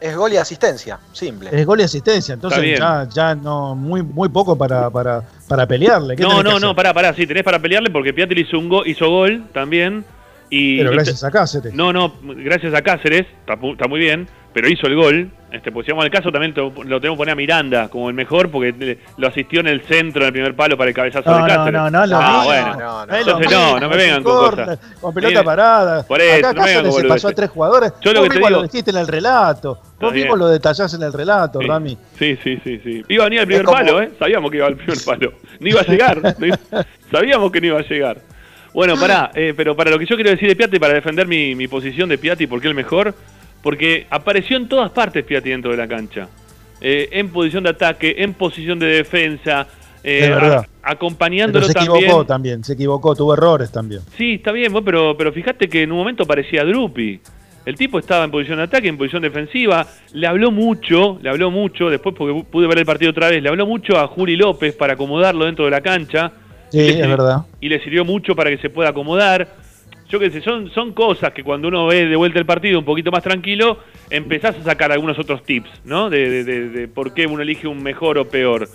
es gol y asistencia, simple. es gol y asistencia. Entonces ya, ya no muy, muy poco para, para, para pelearle. ¿Qué No, no, no, pará, pará, sí, tenés para pelearle porque Piatti hizo un gol, hizo gol también. Y, Pero y- gracias a Cáceres. No, no, gracias a Cáceres, está, está muy bien, pero hizo el gol. Este, pues si vamos al caso, también to- lo tenemos que poner a Miranda como el mejor porque le- lo asistió en el centro, en el primer palo para el cabezazo No, de no, Cáceres. no, no, lo ah, bueno. No, no. Entonces Es lo no, no me vengan con cosas. Con pelota Mire, parada. Por eso, Acá no me vengan Cáceres con se pasó a tres jugadores. Yo lo Vos que te mismo lo digo- dijiste en el relato. Vos bien. mismo lo detallás en el relato, Sí. Rami. Sí, sí, sí, sí. Iba a venir al primer como- palo, ¿eh? Sabíamos que iba al primer palo. No iba a llegar. no Sabíamos que no iba a llegar. Bueno, pará, eh, pero para lo que yo quiero decir de Piatti, para defender mi, mi posición de Piatti, porque el mejor, porque apareció en todas partes Piatti dentro de la cancha. Eh, en posición de ataque, en posición de defensa, eh, a- acompañándolo Pero se también. equivocó también, se equivocó, tuvo errores también. Sí, está bien, vos, pero, pero fíjate que en un momento parecía Drupi. El tipo estaba en posición de ataque, en posición defensiva. Le habló mucho, le habló mucho, después porque pude ver el partido otra vez, le habló mucho a Juli López para acomodarlo dentro de la cancha. Sí, es sirvió- verdad. Y le sirvió mucho para que se pueda acomodar. Yo qué sé, son, son cosas que cuando uno ve de vuelta el partido un poquito más tranquilo, empezás a sacar algunos otros tips, ¿no? De, de- de- de por qué uno elige un mejor o peor.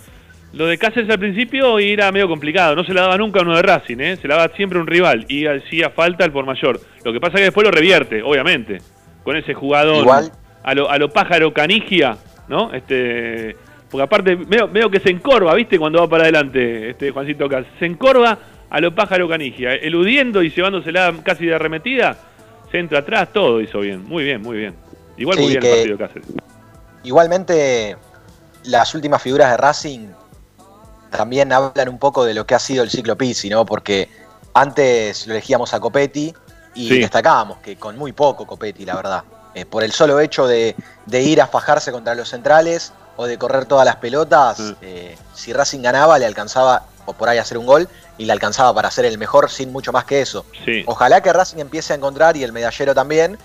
Lo de Cáceres al principio era medio complicado, no se la daba nunca a uno de Racing, ¿eh? se la daba siempre a un rival y hacía falta el por mayor. Lo que pasa es que después lo revierte, obviamente. con ese jugador Igual. a lo, a lo pájaro canigia, ¿no? Este, porque aparte veo, que se encorva, ¿viste? Cuando va para adelante, este Juancito Cas. Se encorva a lo pájaro canigia, eludiendo y llevándosela casi de arremetida, se entra atrás, todo hizo bien, muy bien, muy bien. Igual Sí, muy bien que- el partido Cáceres. Igualmente, las últimas figuras de Racing también hablan un poco de lo que ha sido el ciclo Pizzi, ¿no? Porque antes lo elegíamos a Copetti y Sí. destacábamos que con muy poco Copetti, la verdad. Eh, por el solo hecho de, de ir a fajarse contra los centrales o de correr todas las pelotas, eh, si Racing ganaba le alcanzaba, o por ahí hacer un gol, y le alcanzaba para ser el mejor sin mucho más que eso. Sí. Ojalá que Racing empiece a encontrar, y el medallero también,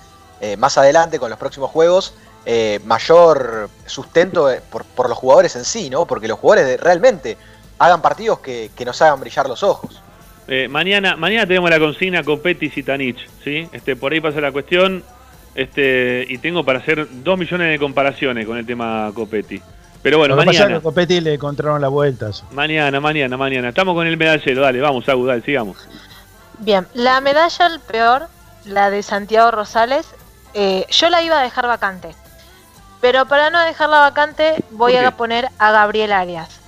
eh, más adelante con los próximos juegos, eh, mayor sustento por, por los jugadores en sí, ¿no? Porque los jugadores realmente hagan partidos que, que nos hagan brillar los ojos. Mañana, mañana tenemos la consigna Copetti y Tanich, ¿sí? Este, por ahí pasa la cuestión. Este, y tengo para hacer dos millones de comparaciones con el tema Copetti. Pero bueno, Lo que pasa es mañana, que a Copetti le encontraron la vuelta. eso. mañana, mañana, mañana. Estamos con el medallero, dale, vamos, Agu, dale, sigamos. Bien, la medalla el peor, la de Santiago Rosales, eh, yo la iba a dejar vacante. Pero para no dejarla vacante, voy a poner a Gabriel Arias.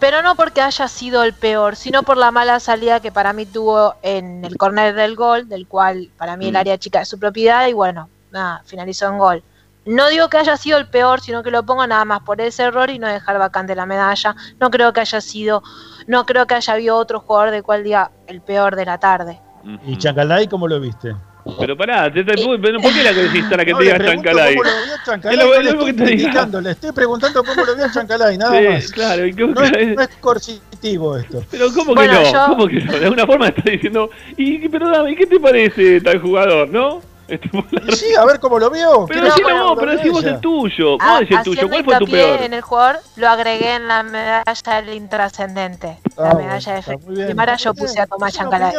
Pero no porque haya sido el peor, sino por la mala salida que para mí tuvo en el córner del gol, del cual para mí el Mm. área chica es su propiedad y bueno, nada, finalizó en gol. No digo que haya sido el peor, sino que lo pongo nada más por ese error y no dejar vacante la medalla. No creo que haya sido, no creo que haya habido otro jugador del cual diga el peor de la tarde. ¿Y Chancalay cómo lo viste? Pero pará, te- te- pero ¿por qué la que decís la que No, te le diga pregunto Chancalay? cómo lo vio Chancalay, Es lo- no le estoy te diga. criticando, le estoy preguntando cómo lo vio Chancalay, nada Sí, más. claro, ¿y qué- no, es, no es coercitivo esto. Pero ¿cómo que Bueno, no? yo- ¿Cómo que no? De alguna forma está diciendo, y perdóname, ¿y qué te parece tal jugador, no? Este, Sí, a ver cómo lo vio. Pero decilo saber vos, pero lo decí vio vos el tuyo. Ah, Vos decís el tuyo, ¿cuál fue tu peor? en el jugador, lo agregué en la medalla del intrascendente. La Ah, medalla de muy bien. Guimara, yo puse a Tomás Chancalay.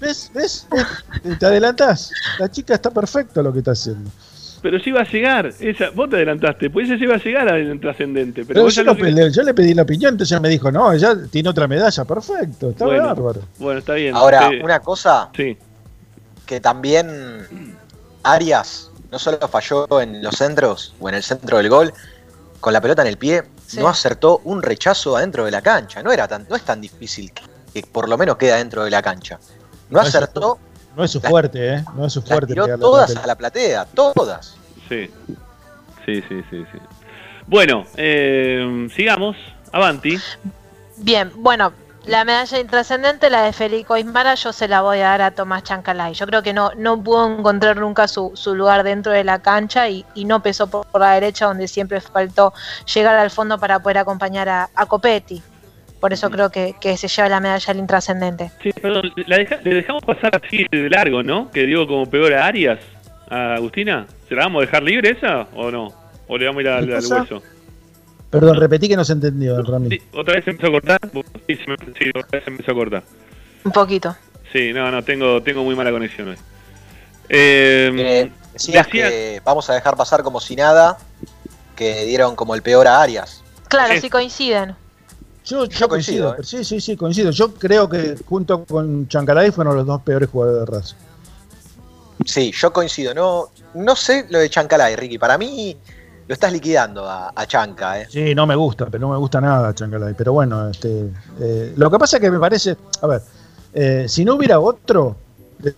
¿Ves? ¿Ves? ¿Ves? ¿Te adelantás? La chica está perfecto lo que está haciendo. Pero sí iba a llegar, ella, vos te adelantaste, pues ella sí iba a llegar al trascendente. Pero, Pero vos yo, ya lo lo peleé, yo le pedí la opinión, entonces ella me dijo, no, ella tiene otra medalla, perfecto, está Bueno. bárbaro. Bueno, está bien. Ahora, Eh, una cosa Sí. que también Arias no solo falló en los centros o en el centro del gol, con la pelota en el pie, Sí. no acertó un rechazo adentro de la cancha. No, era tan, no es tan difícil que, que por lo menos queda dentro de la cancha. No No es acertó, No es su fuerte, ¿eh? No es su fuerte. tiró todas la a la platea, todas. Sí. Sí, sí, sí, sí. Bueno, eh, sigamos. Avanti. Bien, bueno, la medalla intrascendente, la de Federico Ismara, yo se la voy a dar a Tomás Chancalay. Yo creo que no, no pudo encontrar nunca su, su lugar dentro de la cancha y, y no pesó por, por la derecha, donde siempre faltó llegar al fondo para poder acompañar a, a Copetti. Por eso creo que, que se lleva la medalla del intrascendente. Sí, perdón, la deja- le dejamos pasar así de largo, ¿no? Que digo como peor a Arias, a Agustina. ¿Se la vamos a dejar libre esa o no? ¿O le vamos a ir al, ¿Qué al hueso? Perdón, repetí que no se entendió, Rami. Sí, ¿Otra vez se empezó a cortar? Sí, se me- sí, otra vez se empezó a cortar. Un poquito. Sí, no, no, tengo, tengo muy mala conexión hoy. Eh, Decías decía- que vamos a dejar pasar como si nada, que dieron como el peor a Arias. Claro, Sí. sí coinciden. Yo, yo Yo coincido, coincido, ¿eh? sí, sí, sí, coincido. Yo creo que junto con Chancalay fueron los dos peores jugadores de Racing. Sí, yo coincido. No, no sé lo de Chancalay, Ricky. Para mí lo estás liquidando a, a Chanca, ¿eh? Sí, no me gusta, pero no me gusta nada Chancalay. Pero bueno, este, eh, lo que pasa es que me parece, a ver, eh, si no hubiera otro,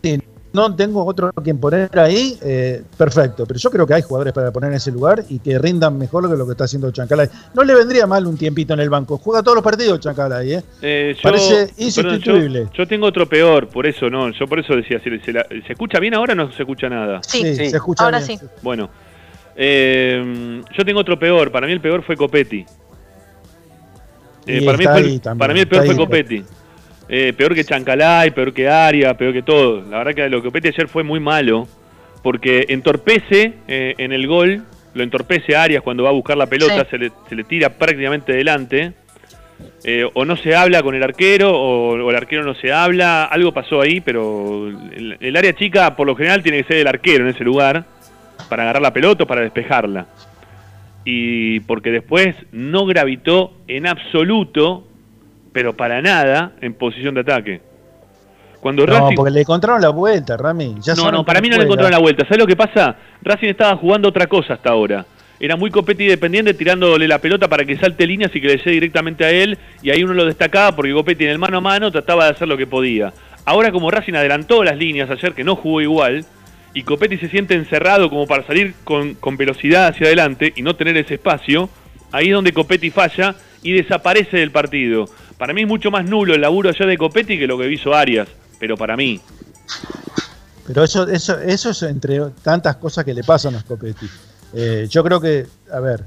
eh, no tengo otro quien poner ahí, eh, perfecto. Pero yo creo que hay jugadores para poner en ese lugar y que rindan mejor que lo que está haciendo Chancalay. No le vendría mal un tiempito en el banco. Juega todos los partidos Chancalay, ¿eh? Eh, yo, Parece perdón, insustituible. yo, yo tengo otro peor, por eso no, yo por eso decía, ¿se, se la- ¿se escucha bien ahora o no se escucha nada? Sí, Sí, se escucha ahora bien. sí. Bueno, eh, yo tengo otro peor, para mí el peor fue Copetti. Eh, para, mí fue el, también, para mí el peor fue ahí. Copetti. Eh, peor que Chancalay, peor que Aria, peor que todo. La verdad que lo que Copetti ayer fue muy malo, porque entorpece eh, en el gol, lo entorpece a Arias cuando va a buscar la pelota, Sí. se, le, se le tira prácticamente delante. Eh, o no se habla con el arquero, o, o el arquero no se habla, algo pasó ahí, pero el, el área chica por lo general tiene que ser el arquero en ese lugar, para agarrar la pelota o para despejarla. Y porque después no gravitó en absoluto, pero para nada, en posición de ataque. Cuando No, Racing... porque le encontraron la vuelta, Rami. Ya no, no, para mí no le encontraron la vuelta. ¿Sabes lo que pasa? Racing estaba jugando otra cosa hasta ahora. Era muy Copetti dependiente, tirándole la pelota para que salte líneas y que le llegue directamente a él. Y ahí uno lo destacaba porque Copetti en el mano a mano trataba de hacer lo que podía. Ahora como Racing adelantó las líneas ayer, que no jugó igual, y Copetti se siente encerrado como para salir con, con velocidad hacia adelante y no tener ese espacio, ahí es donde Copetti falla y desaparece del partido. Para mí es mucho más nulo el laburo ayer de Copetti que lo que hizo Arias, pero para mí. Pero eso, eso, eso es entre tantas cosas que le pasan a Scopetti. Eh, yo creo que, a ver,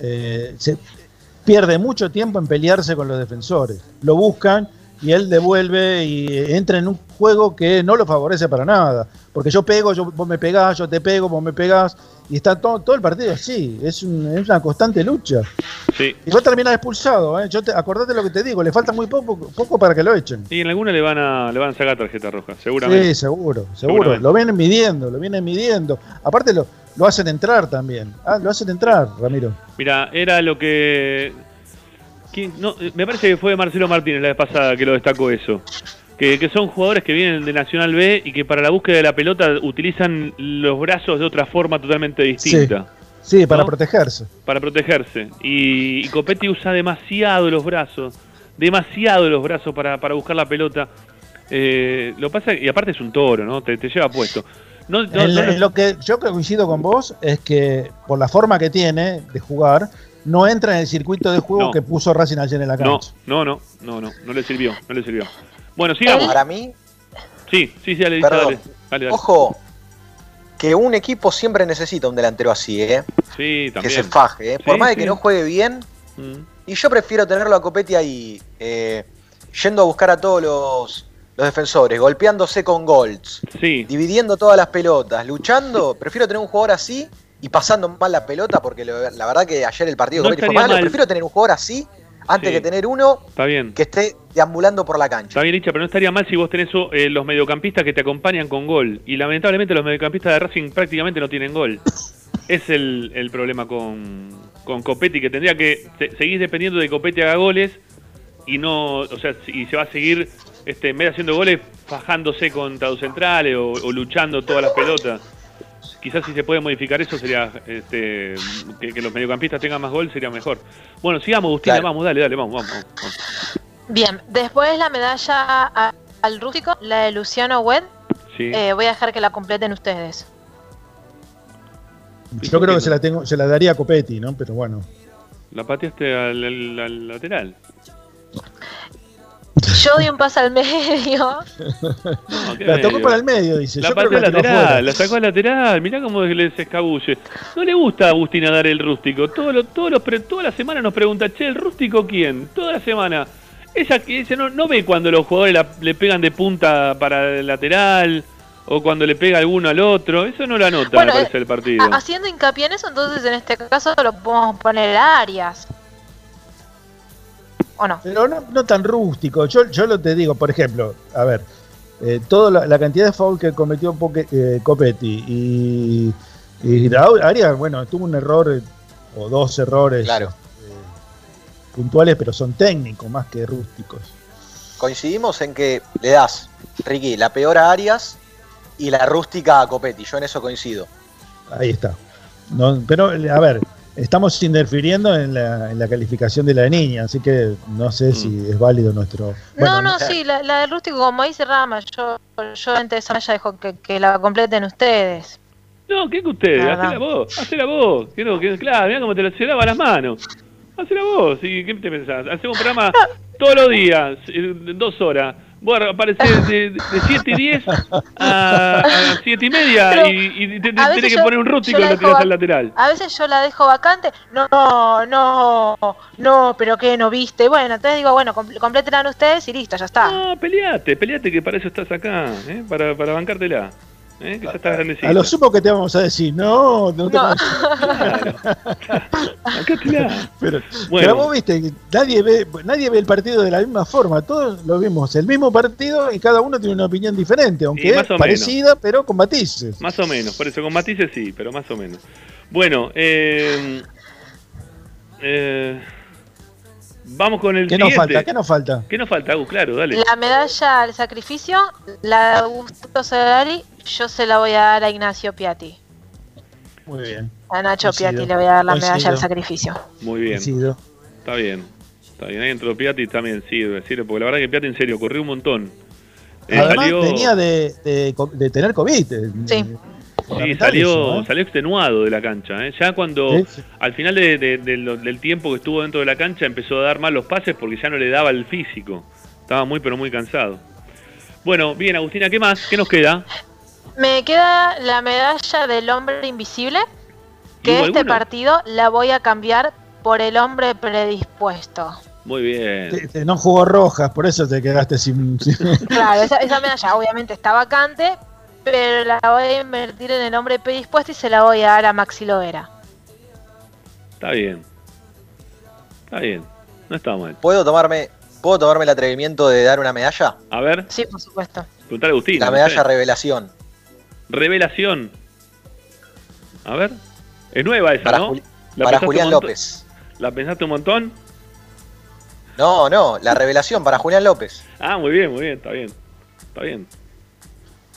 eh, se pierde mucho tiempo en pelearse con los defensores. Lo buscan y él devuelve y entra en un juego que no lo favorece para nada. Porque yo pego, yo, vos me pegás, yo te pego, vos me pegás. Y está todo, todo el partido así. Es, un- es una constante lucha. Sí. Y va a terminar expulsado. ¿eh? Yo te, acordate lo que te digo, le falta muy poco, poco para que lo echen. Y en alguna le van a, le van a sacar tarjeta roja, seguramente. Sí, seguro, seguro. Lo vienen midiendo, lo vienen midiendo. Aparte lo, lo hacen entrar también. Ah, lo hacen entrar, Ramiro. Mira, era lo que. ¿Quién? No, eh, me parece que fue Marcelo Martínez la vez pasada que lo destacó eso. Que, que son jugadores que vienen de Nacional B y que para la búsqueda de la pelota utilizan los brazos de otra forma totalmente distinta. Sí, para ¿No? protegerse. Para protegerse. Y, y Copetti usa demasiado los brazos. Demasiado los brazos para, para buscar la pelota. Eh, lo pasa, y aparte es un toro, ¿no? Te, te lleva puesto. No, lo que yo coincido con vos es que por la forma que tiene de jugar, no entra en el circuito de juego No. que puso Racing ayer en la no, cancha. no, no, no, no, no le sirvió, no le sirvió. Bueno, sigamos. Para mí, Sí, sí, sí, dale, dale, dale, dale. ojo, que un equipo siempre necesita un delantero así, ¿eh? Sí, Que también. se faje, ¿eh? Por Sí, más de sí. que no juegue bien, Mm. y yo prefiero tenerlo a Copetti ahí, eh, yendo a buscar a todos los, los defensores, golpeándose con golds, Sí. dividiendo todas las pelotas, luchando. Prefiero tener un jugador así y pasando mal la pelota, porque lo- la verdad que ayer el partido No fue malo. Prefiero tener un jugador así antes Sí. que tener uno Está bien. que esté deambulando por la cancha. Está bien, Licha, pero no estaría mal si vos tenés eh, los mediocampistas que te acompañan con gol. Y lamentablemente los mediocampistas de Racing prácticamente no tienen gol. Es el, el problema con, con Copetti, que tendría que se- seguir dependiendo de que Copetti haga goles y no, o sea, y se va a seguir, este, en vez de haciendo goles, fajándose contra los centrales o, o luchando todas las pelotas. Quizás si se puede modificar eso sería este, que, que los mediocampistas tengan más gol sería mejor. Bueno, sigamos, Agustina, Claro. vamos, dale, dale, vamos, vamos. vamos. Bien, después la medalla al rústico, la de Luciano Wed, Sí. eh, voy a dejar que la completen ustedes. Yo creo que se la tengo, se la daría a Copetti, ¿no? Pero bueno. La pateaste al, al- al lateral. Yo di un paso al medio. No, ¿qué La tocó para el medio, dice. La Yo creo que la afuera. lateral, la sacó al lateral. Mirá cómo les escabulle. No le gusta a Agustina dar el rústico. Todos los, todos los, pre- toda la semana nos pregunta, che, ¿el rústico quién? Toda la semana. Ella que ella no, no ve cuando los jugadores la- le pegan de punta para el lateral o cuando le pega alguno al otro. Eso no lo anota, Bueno, me parece, el partido. Ha- Haciendo hincapié en eso, entonces en este caso lo podemos poner a Arias. ¿O no? Pero no, no tan rústico. Yo, yo lo te digo, por ejemplo, a ver, eh, toda la, la cantidad de foul que cometió Poque- eh, Copetti y, y Arias, bueno, tuvo un error eh, o dos errores Claro. eh, puntuales, pero son técnicos más que rústicos. Coincidimos en que le das, Ricky, la peor a Arias y la rústica a Copetti. Yo en eso coincido. Ahí está. No, pero, a ver, estamos interfiriendo en la, en la calificación de la niña, así que no sé si es válido nuestro. Bueno, no, no, sí, la, la del rústico, como dice Rama, yo, yo de esa medalla dejo que, que la completen ustedes. No, ¿qué que ustedes? Hacela vos, hacela vos. Que no, que, claro, mirá cómo te lo se lava las manos. Hacela vos. ¿Y qué te pensás? Hacemos un programa todos los días, dos horas. Vos aparecés de, de 7 y 10 a, a 7 y media Pero, y, y te, te- tenés que yo- poner un rústico y lo tirás al lateral. A veces yo la dejo vacante, no, no, no, pero que no viste. Bueno, entonces digo, bueno, compl- complétenla ustedes y listo, ya está. No, peleate, peleate que para eso estás acá, ¿eh? para, para bancártela. ¿Eh? Que ya estás grandecita. a lo sumo que te vamos a decir, no, no te No. vamos- Bancátela. Pero, Bueno. pero vos viste nadie ve, nadie ve el partido de la misma forma, todos lo vimos el mismo partido y cada uno tiene una opinión diferente, aunque es parecida, pero con matices. Más o menos, por eso con matices sí, pero más o menos. Bueno, eh, eh, Vamos con el ¿Qué nos falta? ¿Qué nos falta? ¿Qué nos falta, Agus? Claro, dale. La medalla al sacrificio, la de Augusto Solari, yo se la voy a dar a Ignacio Piatti. Muy bien. A Nacho Coincido. Piatti le voy a dar la Coincido. medalla al sacrificio. Muy bien. Coincido. Está bien. Está bien. Ahí entró Piatti también sirve, sirve. Porque la verdad que Piatti en serio corrió un montón. Eh, Además, salió, venía de, de, de tener COVID. eh, Sí. Sí, salió, eso, ¿eh? salió extenuado de la cancha. ¿eh? Ya cuando, Sí, al final de- de- de lo- del tiempo que estuvo dentro de la cancha, empezó a dar mal los pases porque ya no le daba el físico. Estaba muy, pero muy cansado. Bueno, bien, Agustina, ¿qué más? ¿Qué nos queda? Me queda la medalla del hombre invisible, que ¿Hubo este partido la voy a cambiar por el hombre predispuesto. Muy bien. Te- te- no jugó rojas, por eso te quedaste sin. sin- Claro, esa, esa medalla obviamente está vacante, pero la voy a invertir en el hombre predispuesto y se la voy a dar a Maxi Lovera. Está bien. Está bien. No está mal. ¿Puedo tomarme, ¿Puedo tomarme el atrevimiento de dar una medalla? A ver, Sí, por supuesto. preguntale a Agustina. La medalla revelación. Revelación. A ver. Es nueva esa, Para, ¿no? Juli- ¿La para Julián? López. ¿La pensaste un montón? No, no, la revelación para Julián López. Ah, muy bien, muy bien, está bien. Está bien.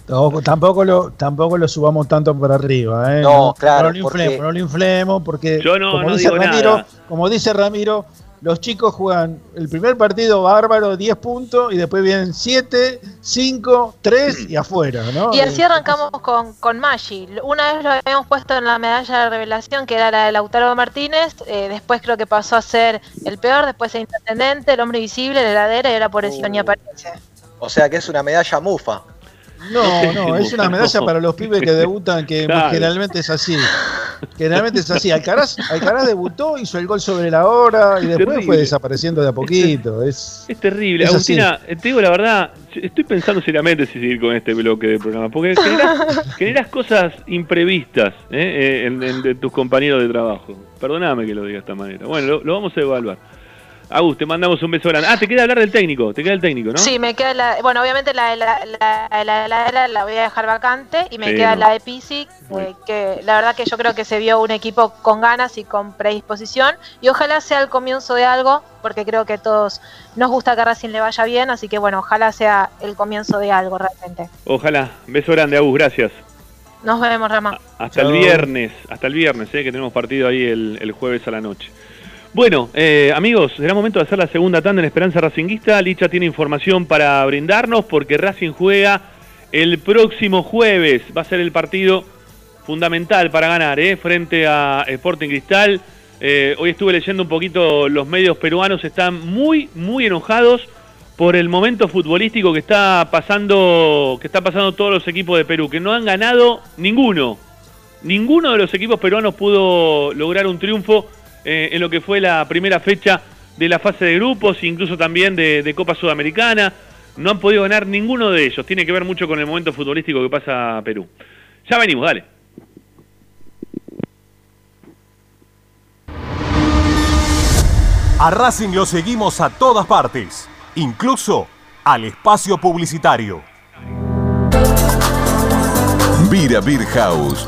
No, tampoco lo, tampoco lo subamos tanto para arriba, ¿eh? No, claro, No lo porque- inflemos, no lo inflemos, porque Yo no- como no dice digo Ramiro, nada. como dice Ramiro, los chicos juegan el primer partido bárbaro, 10 puntos, y después vienen 7, 5, 3 y afuera, ¿no? Y así Eh, arrancamos con, con Maggi. Una vez lo habíamos puesto en la medalla de revelación, que era la de Lautaro Martínez. eh, después creo que pasó a ser el peor. Después el intendente, el hombre visible, la heladera y ahora por eso ni aparece. O sea que es una medalla mufa. No, no, es una medalla para los pibes que debutan, que Claro. generalmente es así. Generalmente es así. Alcaraz, Alcaraz debutó, hizo el gol sobre la hora y después Terrible. fue desapareciendo de a poquito. Es, Es terrible. Es. Agustina, eh, te digo la verdad, estoy pensando seriamente si seguir con este bloque de programa, porque generas, generas cosas imprevistas ¿eh? Eh, en, en- de tus compañeros de trabajo. Perdóname que lo diga de esta manera. Bueno, lo, lo vamos a evaluar. Agus, te mandamos un beso grande. Ah, te queda hablar del técnico, te queda el técnico, ¿no? Sí, me queda la. Bueno, obviamente la de la, la, la, la la voy a dejar vacante. Y me Sí, queda no. la de Pisi, eh, que la verdad que yo creo que se vio un equipo con ganas y con predisposición. Y ojalá sea el comienzo de algo, porque creo que a todos nos gusta que Racing le vaya bien. Así que bueno, ojalá sea el comienzo de algo realmente. Ojalá. Beso grande, Agus, gracias. Nos vemos, Rama. Hasta Chao. el viernes, hasta el viernes, eh, que tenemos partido ahí el, el jueves a la noche. Bueno, eh, amigos, será momento de hacer la segunda tanda en Esperanza Racinguista. Licha tiene información para brindarnos porque Racing juega el próximo jueves. Va a ser el partido fundamental para ganar, eh, frente a Sporting Cristal. Eh, hoy estuve leyendo un poquito, los medios peruanos están muy, muy enojados por el momento futbolístico que está pasando, que está pasando todos los equipos de Perú, que no han ganado ninguno. Ninguno de los equipos peruanos pudo lograr un triunfo eh, en lo que fue la primera fecha de la fase de grupos, incluso también de, de Copa Sudamericana. No han podido ganar ninguno de ellos. Tiene que ver mucho con el momento futbolístico que pasa Perú. Ya venimos, dale. A Racing lo seguimos a todas partes, incluso al espacio publicitario. Vira Beer House.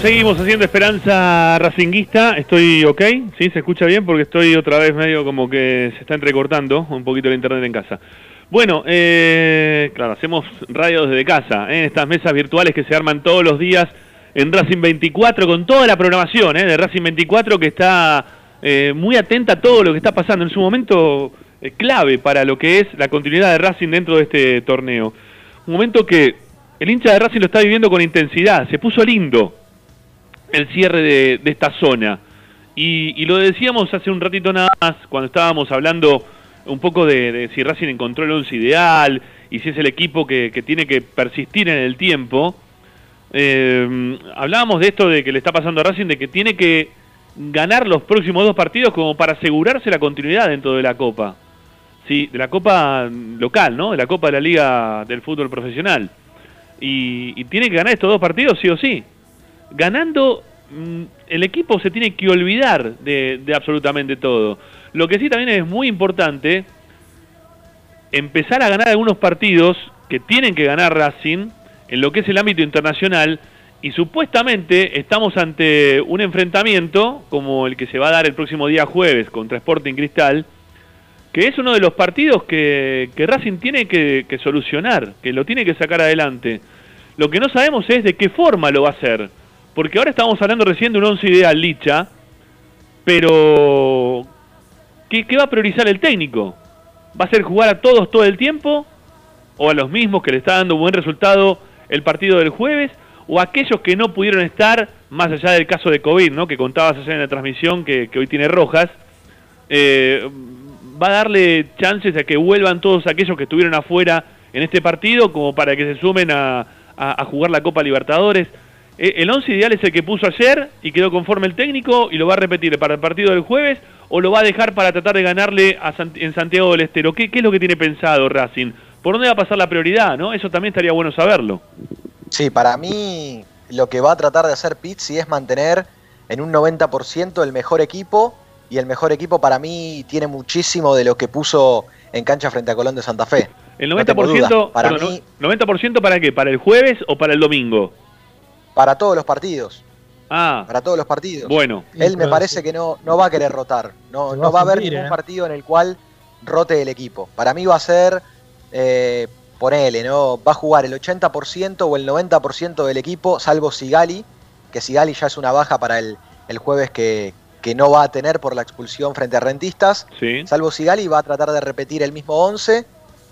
Seguimos haciendo Esperanza Racinguista. Estoy ok, ¿sí? ¿Se escucha bien? Porque estoy otra vez medio como que se está entrecortando un poquito el internet en casa. Bueno, eh, claro, hacemos radio desde casa, ¿eh? estas mesas virtuales que se arman todos los días en Racing 24 con toda la programación ¿eh? de Racing 24 que está eh, muy atenta a todo lo que está pasando en su momento eh, clave para lo que es la continuidad de Racing dentro de este torneo. Un momento que el hincha de Racing lo está viviendo con intensidad, se puso lindo el cierre de, esta zona. Y, y lo decíamos hace un ratito nada más, cuando estábamos hablando un poco de, de si Racing encontró el once ideal y si es el equipo que, que tiene que persistir en el tiempo. Eh, hablábamos de esto de que le está pasando a Racing, de que tiene que ganar los próximos dos partidos como para asegurarse la continuidad dentro de la Copa. Sí, de la Copa local, ¿no? De la Copa de la Liga del Fútbol Profesional. Y, y tiene que ganar estos dos partidos sí o sí. Ganando, mm, el equipo se tiene que olvidar de, absolutamente todo. Lo que sí también es muy importante, empezar a ganar algunos partidos que tienen que ganar Racing en lo que es el ámbito internacional y supuestamente estamos ante un enfrentamiento como el que se va a dar el próximo día jueves contra Sporting Cristal, que es uno de los partidos que, que Racing tiene que solucionar, que lo tiene que sacar adelante. Lo que no sabemos es de qué forma lo va a hacer, porque ahora estamos hablando recién de un once ideal Licha, pero ¿qué, va a priorizar el técnico? ¿Va a ser jugar a todos todo el tiempo? ¿O a los mismos que le está dando buen resultado el partido del jueves? ¿O a aquellos que no pudieron estar, más allá del caso de COVID, ¿no? que contabas ayer en la transmisión que, hoy tiene Rojas? Eh, ¿Va a darle chances a que vuelvan todos aquellos que estuvieron afuera en este partido como para que se sumen a jugar la Copa Libertadores? Eh, ¿El 11 ideal es el que puso ayer y quedó conforme el técnico y lo va a repetir para el partido del jueves? ¿O lo va a dejar para tratar de ganarle a en Santiago del Estero? ¿Qué, qué es lo que tiene pensado Racing? ¿Por dónde va a pasar la prioridad? no Eso también estaría bueno saberlo. Sí, para mí lo que va a tratar de hacer Pizzi es mantener en un 90% el mejor equipo y el mejor equipo para mí tiene muchísimo de lo que puso en cancha frente a Colón de Santa Fe. ¿El No tengo 90%, duda. para, perdón, mí, ¿90% para qué? ¿Para el jueves o para el domingo? Para todos los partidos. Ah, Para todos los partidos. bueno. Él me parece que no, no va a querer rotar. No, no va a haber fundir, ningún ¿eh? partido en el cual rote el equipo. Para mí va a ser, eh, ponele, ¿no? Va a jugar el 80% o el 90% del equipo, salvo Sigali, que Sigali ya es una baja para el, el jueves que, que no va a tener por la expulsión frente a Rentistas. Sí. Salvo Sigali va a tratar de repetir el mismo 11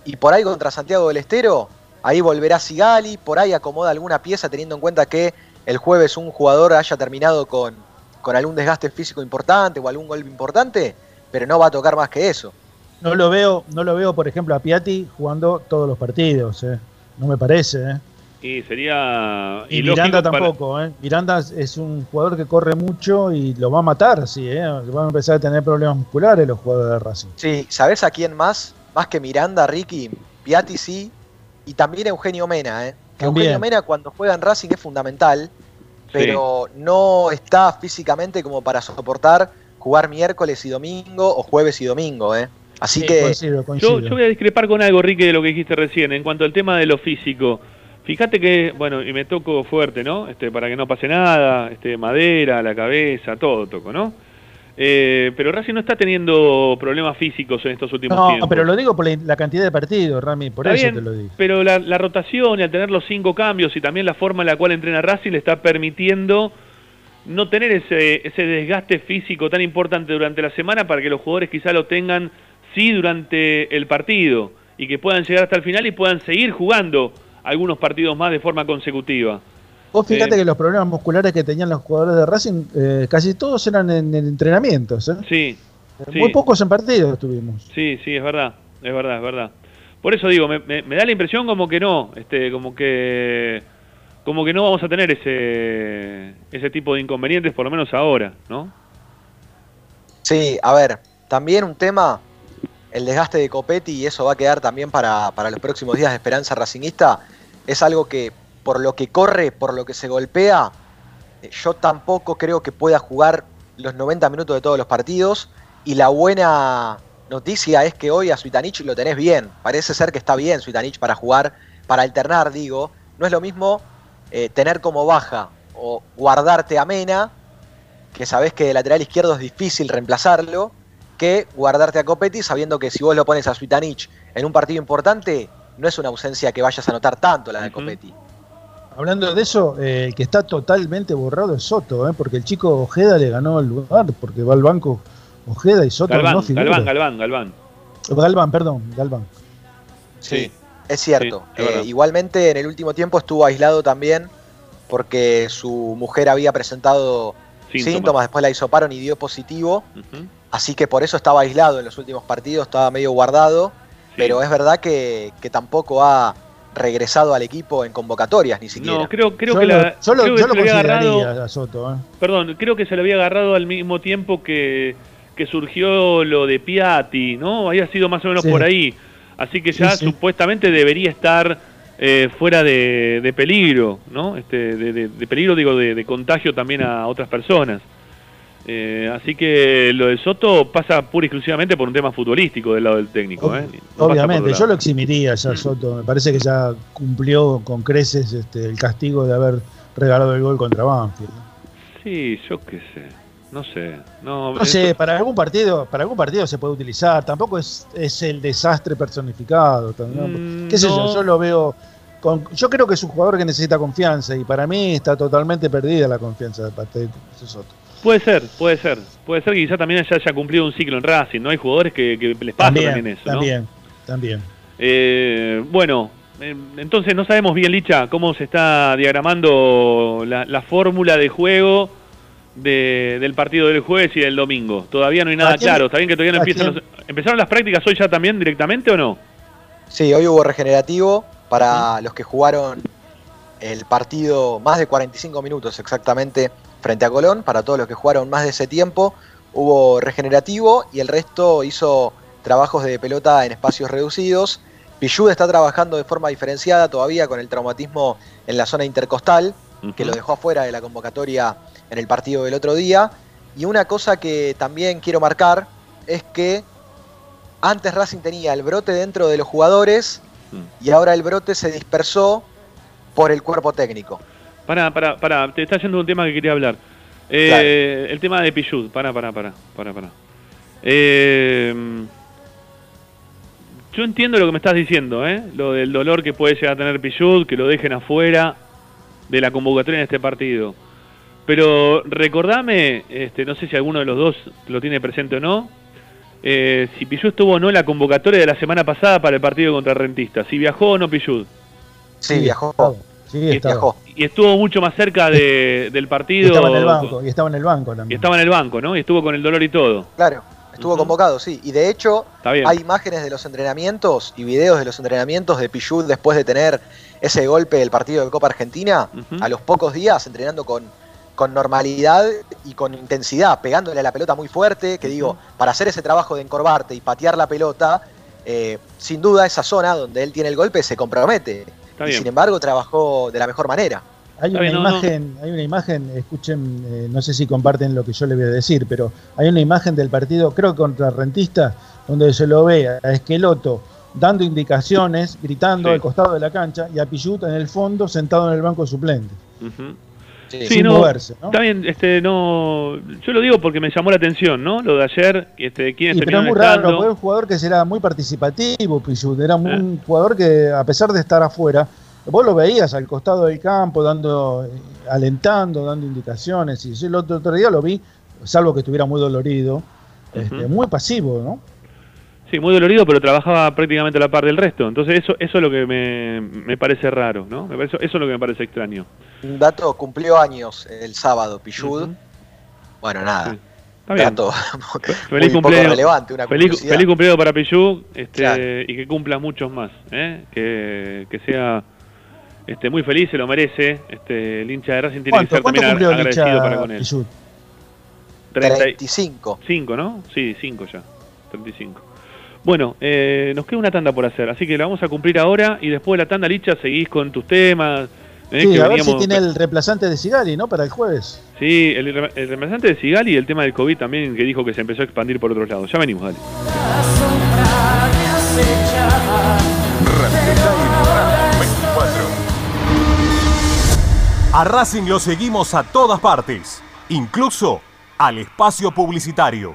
y por ahí contra Santiago del Estero, ahí volverá Sigali, por ahí acomoda alguna pieza teniendo en cuenta que el jueves un jugador haya terminado con, con algún desgaste físico importante o algún golpe importante, pero no va a tocar más que eso. No lo veo, no lo veo, por ejemplo, a Piatti jugando todos los partidos, ¿eh? No me parece, ¿eh? Y sería. Y Miranda para- tampoco, ¿eh? Miranda es- un jugador que corre mucho y lo va a matar así, ¿eh? Van a empezar a tener problemas musculares los jugadores de Racing. Sí, ¿sabés a quién más? Más que Miranda, Ricky, Piatti sí, y también Eugenio Mena, ¿eh? Que También. Eugenio Mena cuando juega en Racing es fundamental, pero no está físicamente como para soportar jugar miércoles y domingo o jueves y domingo, ¿eh? Así Sí, que coincido, coincido. Yo, yo voy a discrepar con algo, Ricky, de lo que dijiste recién, en cuanto al tema de lo físico. Fíjate que, bueno, y me toco fuerte, ¿no? Este, para que no pase nada, este, madera, la cabeza, todo toco, ¿no? Eh, pero Racing no está teniendo problemas físicos en estos últimos No, tiempos. pero lo digo por la, la cantidad de partidos, Rami, por Está eso bien, te lo digo. Pero la, la rotación y al tener los cinco cambios y también la forma en la cual entrena Racing le está permitiendo no tener ese, ese desgaste físico tan importante durante la semana para que los jugadores quizá lo tengan sí durante el partido y que puedan llegar hasta el final y puedan seguir jugando algunos partidos más de forma consecutiva. Vos fíjate Eh, que los problemas musculares que tenían los jugadores de Racing, eh, casi todos eran en, en entrenamientos, ¿eh? Sí, sí. Muy pocos en partidos tuvimos. Sí, sí, es verdad, es verdad, es verdad. Por eso digo, me, me- me da la impresión como que no, este, como que como que no vamos a tener ese ese tipo de inconvenientes, por lo menos ahora, ¿no? Sí, a ver, también un tema, el desgaste de Copetti, y eso va a quedar también para, para los próximos días de Esperanza Racingista, es algo que por lo que corre, por lo que se golpea, eh, yo tampoco creo que pueda jugar los 90 minutos de todos los partidos, y la buena noticia es que hoy a Suitanich lo tenés bien, parece ser que está bien Suitanich para jugar, para alternar, digo, no es lo mismo eh, tener como baja o guardarte a Mena, que sabés que de lateral izquierdo es difícil reemplazarlo, que guardarte a Copetti sabiendo que si vos lo pones a Suitanich en un partido importante, no es una ausencia que vayas a notar tanto la de Copetti. Hablando de eso, eh, el que está totalmente borrado es Soto, ¿eh? porque el chico Ojeda le ganó el lugar, porque va al banco Ojeda y Soto Galván, no figura. Galván, Galván, Galván. Galván, perdón, Galván. Sí, es cierto. Sí, es verdad. Eh, igualmente en el último tiempo estuvo aislado también porque su mujer había presentado Síntomas. síntomas, después la hisoparon y dio positivo, así que por eso estaba aislado en los últimos partidos, estaba medio guardado, pero es verdad que, que tampoco ha, regresado al equipo en convocatorias ni siquiera. No, creo, creo Yo que, lo- la, yo lo- creo que yo se lo había agarrado. a Soto, ¿eh? Perdón, creo que se lo había agarrado al mismo tiempo que, que surgió lo de Piatti, ¿no? Había sido más o menos Sí. por ahí. Así que ya Sí, sí. supuestamente debería estar eh, fuera de, de peligro, ¿no? Este, de, de- de peligro, digo, de, de contagio también a otras personas. Eh, así que lo de Soto pasa pura y exclusivamente por un tema futbolístico del lado del técnico, ¿eh? No Obviamente, yo lo eximiría ya Soto. Me parece que ya cumplió con creces este, el castigo de haber regalado el gol contra Banfield. Sí, yo qué sé. No sé. No, No sé, para algún partido, para algún partido se puede utilizar. Tampoco es, es el desastre personificado. ¿no? Mm, ¿Qué sé no. yo? Yo lo veo. Con, yo creo que es un jugador que necesita confianza y para mí está totalmente perdida la confianza de parte de Soto. Puede ser, puede ser. Puede ser que quizá también ya haya cumplido un ciclo en Racing, ¿no? Hay jugadores que, que les pasa también, También, eso, ¿no? también, también. Eh, bueno, eh, entonces no sabemos bien, Licha, cómo se está diagramando la, la fórmula de juego de- del partido del jueves y del domingo. Todavía no hay nada ¿A quién- claro. Está bien que todavía no empiezan los- ¿Empezaron las prácticas hoy ya también directamente o no? Sí, hoy hubo regenerativo para los que jugaron el partido más de 45 minutos exactamente frente a Colón, para todos los que jugaron más de ese tiempo, hubo regenerativo y el resto hizo trabajos de pelota en espacios reducidos. Pichud está trabajando de forma diferenciada todavía con el traumatismo en la zona intercostal, que lo dejó afuera de la convocatoria en el partido del otro día. Y una cosa que también quiero marcar es que antes Racing tenía el brote dentro de los jugadores y ahora el brote se dispersó por el cuerpo técnico. Para, para, para, te está yendo un tema que quería hablar. Eh, El tema de Pichud. Para, para, para, para, para. Eh, yo entiendo lo que me estás diciendo, ¿eh? Lo del dolor que puede llegar a tener Pichud, que lo dejen afuera de la convocatoria en este partido. Pero recordame, este, no sé si alguno de los dos lo tiene presente o no, eh, si Pichud estuvo o no en la convocatoria de la semana pasada para el partido contra Rentista. Si viajó o no Pichud. Sí, viajó. Sí, estaba. Y estuvo mucho más cerca de- del Y partido. estaba en el banco, y estaba en el banco Y también. estaba en el banco, ¿no? Y estuvo con el dolor y todo. Claro, estuvo convocado, sí. Y de hecho, Está bien. hay imágenes de los entrenamientos y videos de los entrenamientos de Pichud después de tener ese golpe del partido de Copa Argentina, a los pocos días entrenando con, con normalidad y con intensidad, pegándole a la pelota muy fuerte, que digo, para hacer ese trabajo de encorvarte y patear la pelota, eh, sin duda esa zona donde él tiene el golpe se compromete. Y bien. sin embargo trabajó de la mejor manera. Hay Está una bien, no, no. imagen, hay una imagen, escuchen, eh, no sé si comparten lo que yo les voy a decir, pero hay una imagen del partido, creo que contra Rentista, donde se lo ve a Esqueloto dando indicaciones, gritando Sí. al costado de la cancha, y a Pillut en el fondo sentado en el banco suplente. Sin moverse, ¿no? Está bien, este, no, yo lo digo porque me llamó la atención, ¿no? Lo de ayer, este, quiénes Y, pero muy raro, estando. era un jugador que era muy participativo, Pillut. Era Eh. un jugador que, a pesar de estar afuera, vos lo veías al costado del campo, dando, eh, alentando, dando indicaciones. Y yo el otro, otro día lo vi, salvo que estuviera muy dolorido, este, muy pasivo, ¿no? Sí, muy dolorido, pero trabajaba prácticamente a la par del resto. Entonces eso, eso es lo que me, me parece raro, ¿no? Me parece- eso es lo que me parece extraño. Un dato, cumplió años el sábado Pichud. Bueno, nada. Está bien. Dato Feliz muy poco cumpleaños. relevante, una feliz, feliz cumpleaños para Pichu este, Claro. y que cumpla muchos más. ¿eh? Que, que sea este, muy feliz, se lo merece. Este, el hincha de Racing tiene que ¿Cuánto, ser también agradecido hincha para con él. Pillut? 35. 5, ¿no? Sí, 5 ya. 35. Bueno, eh, nos queda una tanda por hacer, así que la vamos a cumplir ahora y después de la tanda, Licha, seguís con tus temas. ¿eh? Sí, que a ver si tiene el reemplazante de Sigali, ¿no? Para el jueves. Sí, el, re- el representante de Sigali y el tema del COVID también, que dijo que se empezó a expandir por otros lados. Ya venimos, dale. A Racing lo seguimos a todas partes, incluso al espacio publicitario.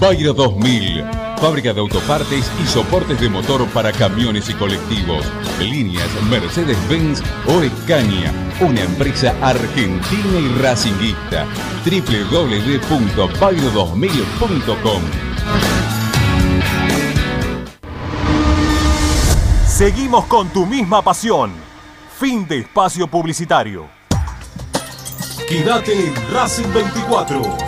Bayra 2000, fábrica de autopartes y soportes de motor para camiones y colectivos. Líneas Mercedes-Benz o Escaña, una empresa argentina y racinguista. www.bayro2000.com Seguimos con tu misma pasión. Fin de espacio publicitario. Quédate en Racing 24.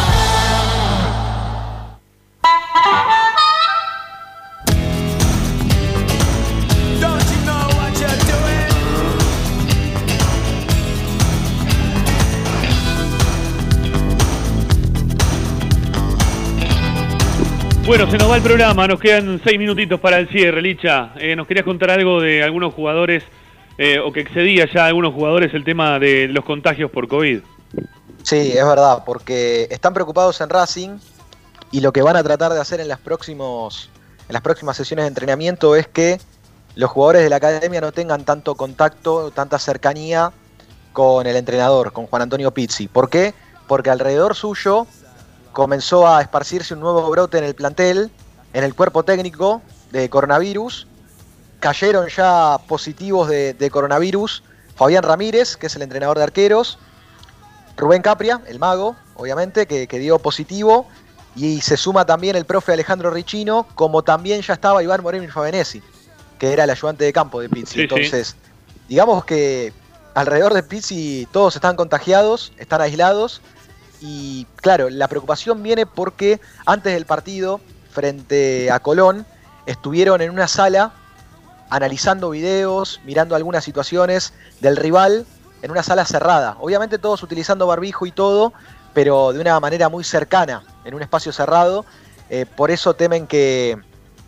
Bueno, se nos va el programa, nos quedan seis minutitos para el cierre, Licha. Eh, nos querías contar algo de algunos jugadores, eh, o que excedía ya a algunos jugadores el tema de los contagios por COVID. Sí, es verdad, porque están preocupados en Racing y lo que van a tratar de hacer en las, próximos, en las próximas sesiones de entrenamiento es que los jugadores de la academia no tengan tanto contacto, tanta cercanía con el entrenador, con Juan Antonio Pizzi. ¿Por qué? Porque alrededor suyo comenzó a esparcirse un nuevo brote en el plantel, en el cuerpo técnico de coronavirus. Cayeron ya positivos de, de coronavirus Fabián Ramírez, que es el entrenador de arqueros, Rubén Capria, el mago, obviamente, que, que dio positivo. Y se suma también el profe Alejandro Richino, como también ya estaba Iván Moreno Favenesi, que era el ayudante de campo de Pizzi. Sí, sí. Entonces, digamos que alrededor de Pizzi todos están contagiados, están aislados. Y claro, la preocupación viene porque antes del partido, frente a Colón, estuvieron en una sala analizando videos, mirando algunas situaciones del rival en una sala cerrada. Obviamente todos utilizando barbijo y todo, pero de una manera muy cercana, en un espacio cerrado. Eh, por eso temen que,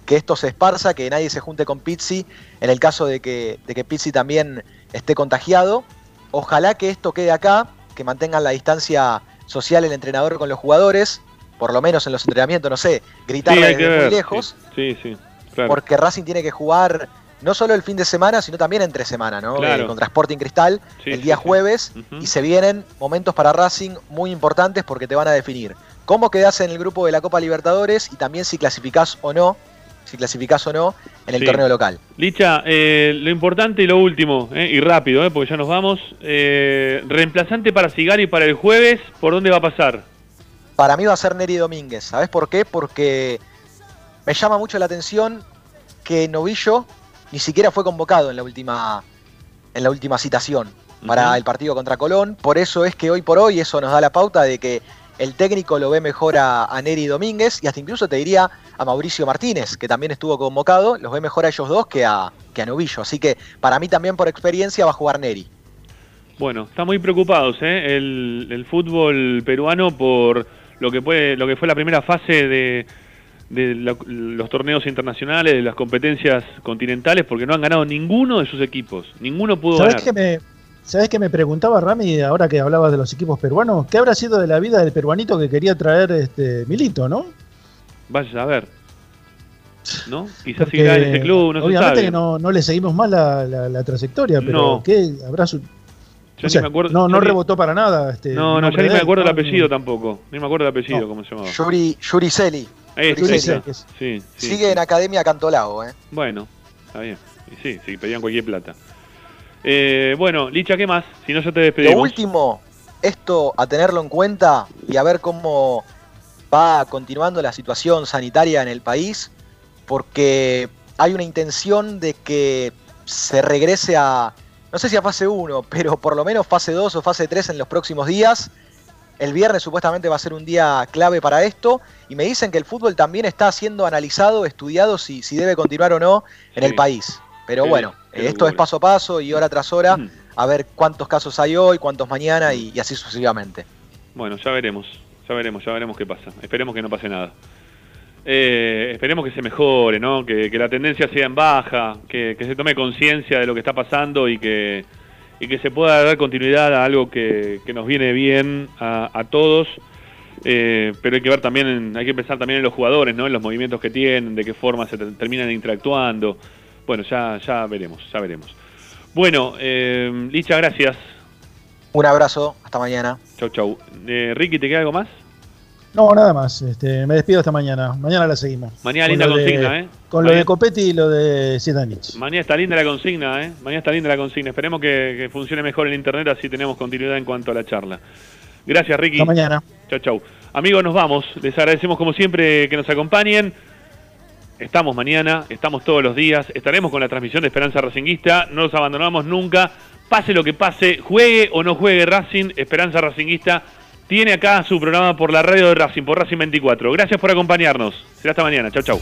que esto se esparza, que nadie se junte con Pizzi, en el caso de que, de que Pizzi también esté contagiado. Ojalá que esto quede acá, que mantengan la distancia social el entrenador con los jugadores, por lo menos en los entrenamientos, no sé, desde muy lejos, Sí, sí, claro. porque Racing tiene que jugar no solo el fin de semana, sino también entre semana, ¿no? Claro. Eh, contra Sporting Cristal Sí, el sí, día sí. jueves y se vienen momentos para Racing muy importantes porque te van a definir cómo quedás en el grupo de la Copa Libertadores y también si clasificás o no, si clasificás o no en el Sí. torneo local. Licha, eh, lo importante y lo último, eh, y rápido, eh, porque ya nos vamos. reemplazante para Sigari para el jueves, ¿por dónde va a pasar? Para mí va a ser Neri Domínguez. ¿Sabes por qué? Porque me llama mucho la atención que Novillo ni siquiera fue convocado en la última, en la última citación para el partido contra Colón. Por eso es que hoy por hoy eso nos da la pauta de que el técnico lo ve mejor a, a Neri Domínguez y hasta incluso te diría a Mauricio Martínez, que también estuvo convocado, los ve mejor a ellos dos que a, que a Novillo. Así que para mí también por experiencia va a jugar Neri. Bueno, están muy preocupados, ¿eh? El, el fútbol peruano por lo que puede, lo que fue la primera fase de, de la- los torneos internacionales, de las competencias continentales, porque no han ganado ninguno de sus equipos. Ninguno pudo ¿Sabés ganar. que me, ¿Sabés que me preguntaba Rami, ahora que hablabas de los equipos peruanos? ¿Qué habrá sido de la vida del peruanito que quería traer este Milito, no? Vaya a ver. ¿No? Quizás Porque seguirá en ese club, no se obviamente sabe. que no, no le seguimos más la, la- la trayectoria, pero No. ¿qué habrá su... Ya o sea, ni me acuerdo- no, no rebotó para nada. Este, No, no, ya ni me acuerdo el ¿no? apellido tampoco. Ni me acuerdo el apellido, ¿cómo se llamaba? Yuri, Yuri Celi. Ahí Yuri está. Celi. Sí, sí. Sigue en Academia Cantolao, ¿eh? Bueno, está bien. Y sí, sí, pedían cualquier plata. Eh, bueno, Licha, ¿qué más? Si no, ya te Lo despedimos. último, esto a tenerlo en cuenta y a ver cómo va continuando la situación sanitaria en el país, porque hay una intención de que se regrese a, no sé si a fase 1, pero por lo menos fase 2 o fase 3 en los próximos días. El viernes supuestamente va a ser un día clave para esto y me dicen que el fútbol también está siendo analizado, estudiado si, si debe continuar o no en Sí. el país. Pero bueno, esto es paso a paso y hora tras hora, a ver cuántos casos hay hoy, cuántos mañana y, y así sucesivamente. Bueno, ya veremos. Ya veremos, ya veremos qué pasa. Esperemos que no pase nada. Eh, esperemos que se mejore, ¿no? Que, que la tendencia sea en baja, que, que se tome conciencia de lo que está pasando y que, y que se pueda dar continuidad a algo que, que nos viene bien a, a todos. Eh, pero hay que ver también, hay que pensar también en los jugadores, ¿no? En los movimientos que tienen, de qué forma se ter- terminan interactuando. Bueno, ya, ya veremos, ya veremos. Bueno, eh, Licha, gracias. Un abrazo, hasta mañana. Chau, chau. Eh, Ricky, ¿te queda algo más? No, nada más. Este, me despido hasta mañana. Mañana la seguimos. Mañana Con linda de- consigna, ¿eh? Con lo de Copetti y lo de Zitanich. Mañana está linda la consigna, ¿eh? Mañana está linda la consigna. Esperemos que, que funcione mejor el internet, así tenemos continuidad en cuanto a la charla. Gracias, Ricky. Hasta mañana. Chau, chau. Amigos, nos vamos. Les agradecemos como siempre que nos acompañen. Estamos mañana, estamos todos los días, estaremos con la transmisión de Esperanza Racinguista, no nos abandonamos nunca, pase lo que pase, juegue o no juegue Racing, Esperanza Racinguista tiene acá su programa por la radio de Racing, por Racing 24. Gracias por acompañarnos. Será hasta mañana. Chau, chau.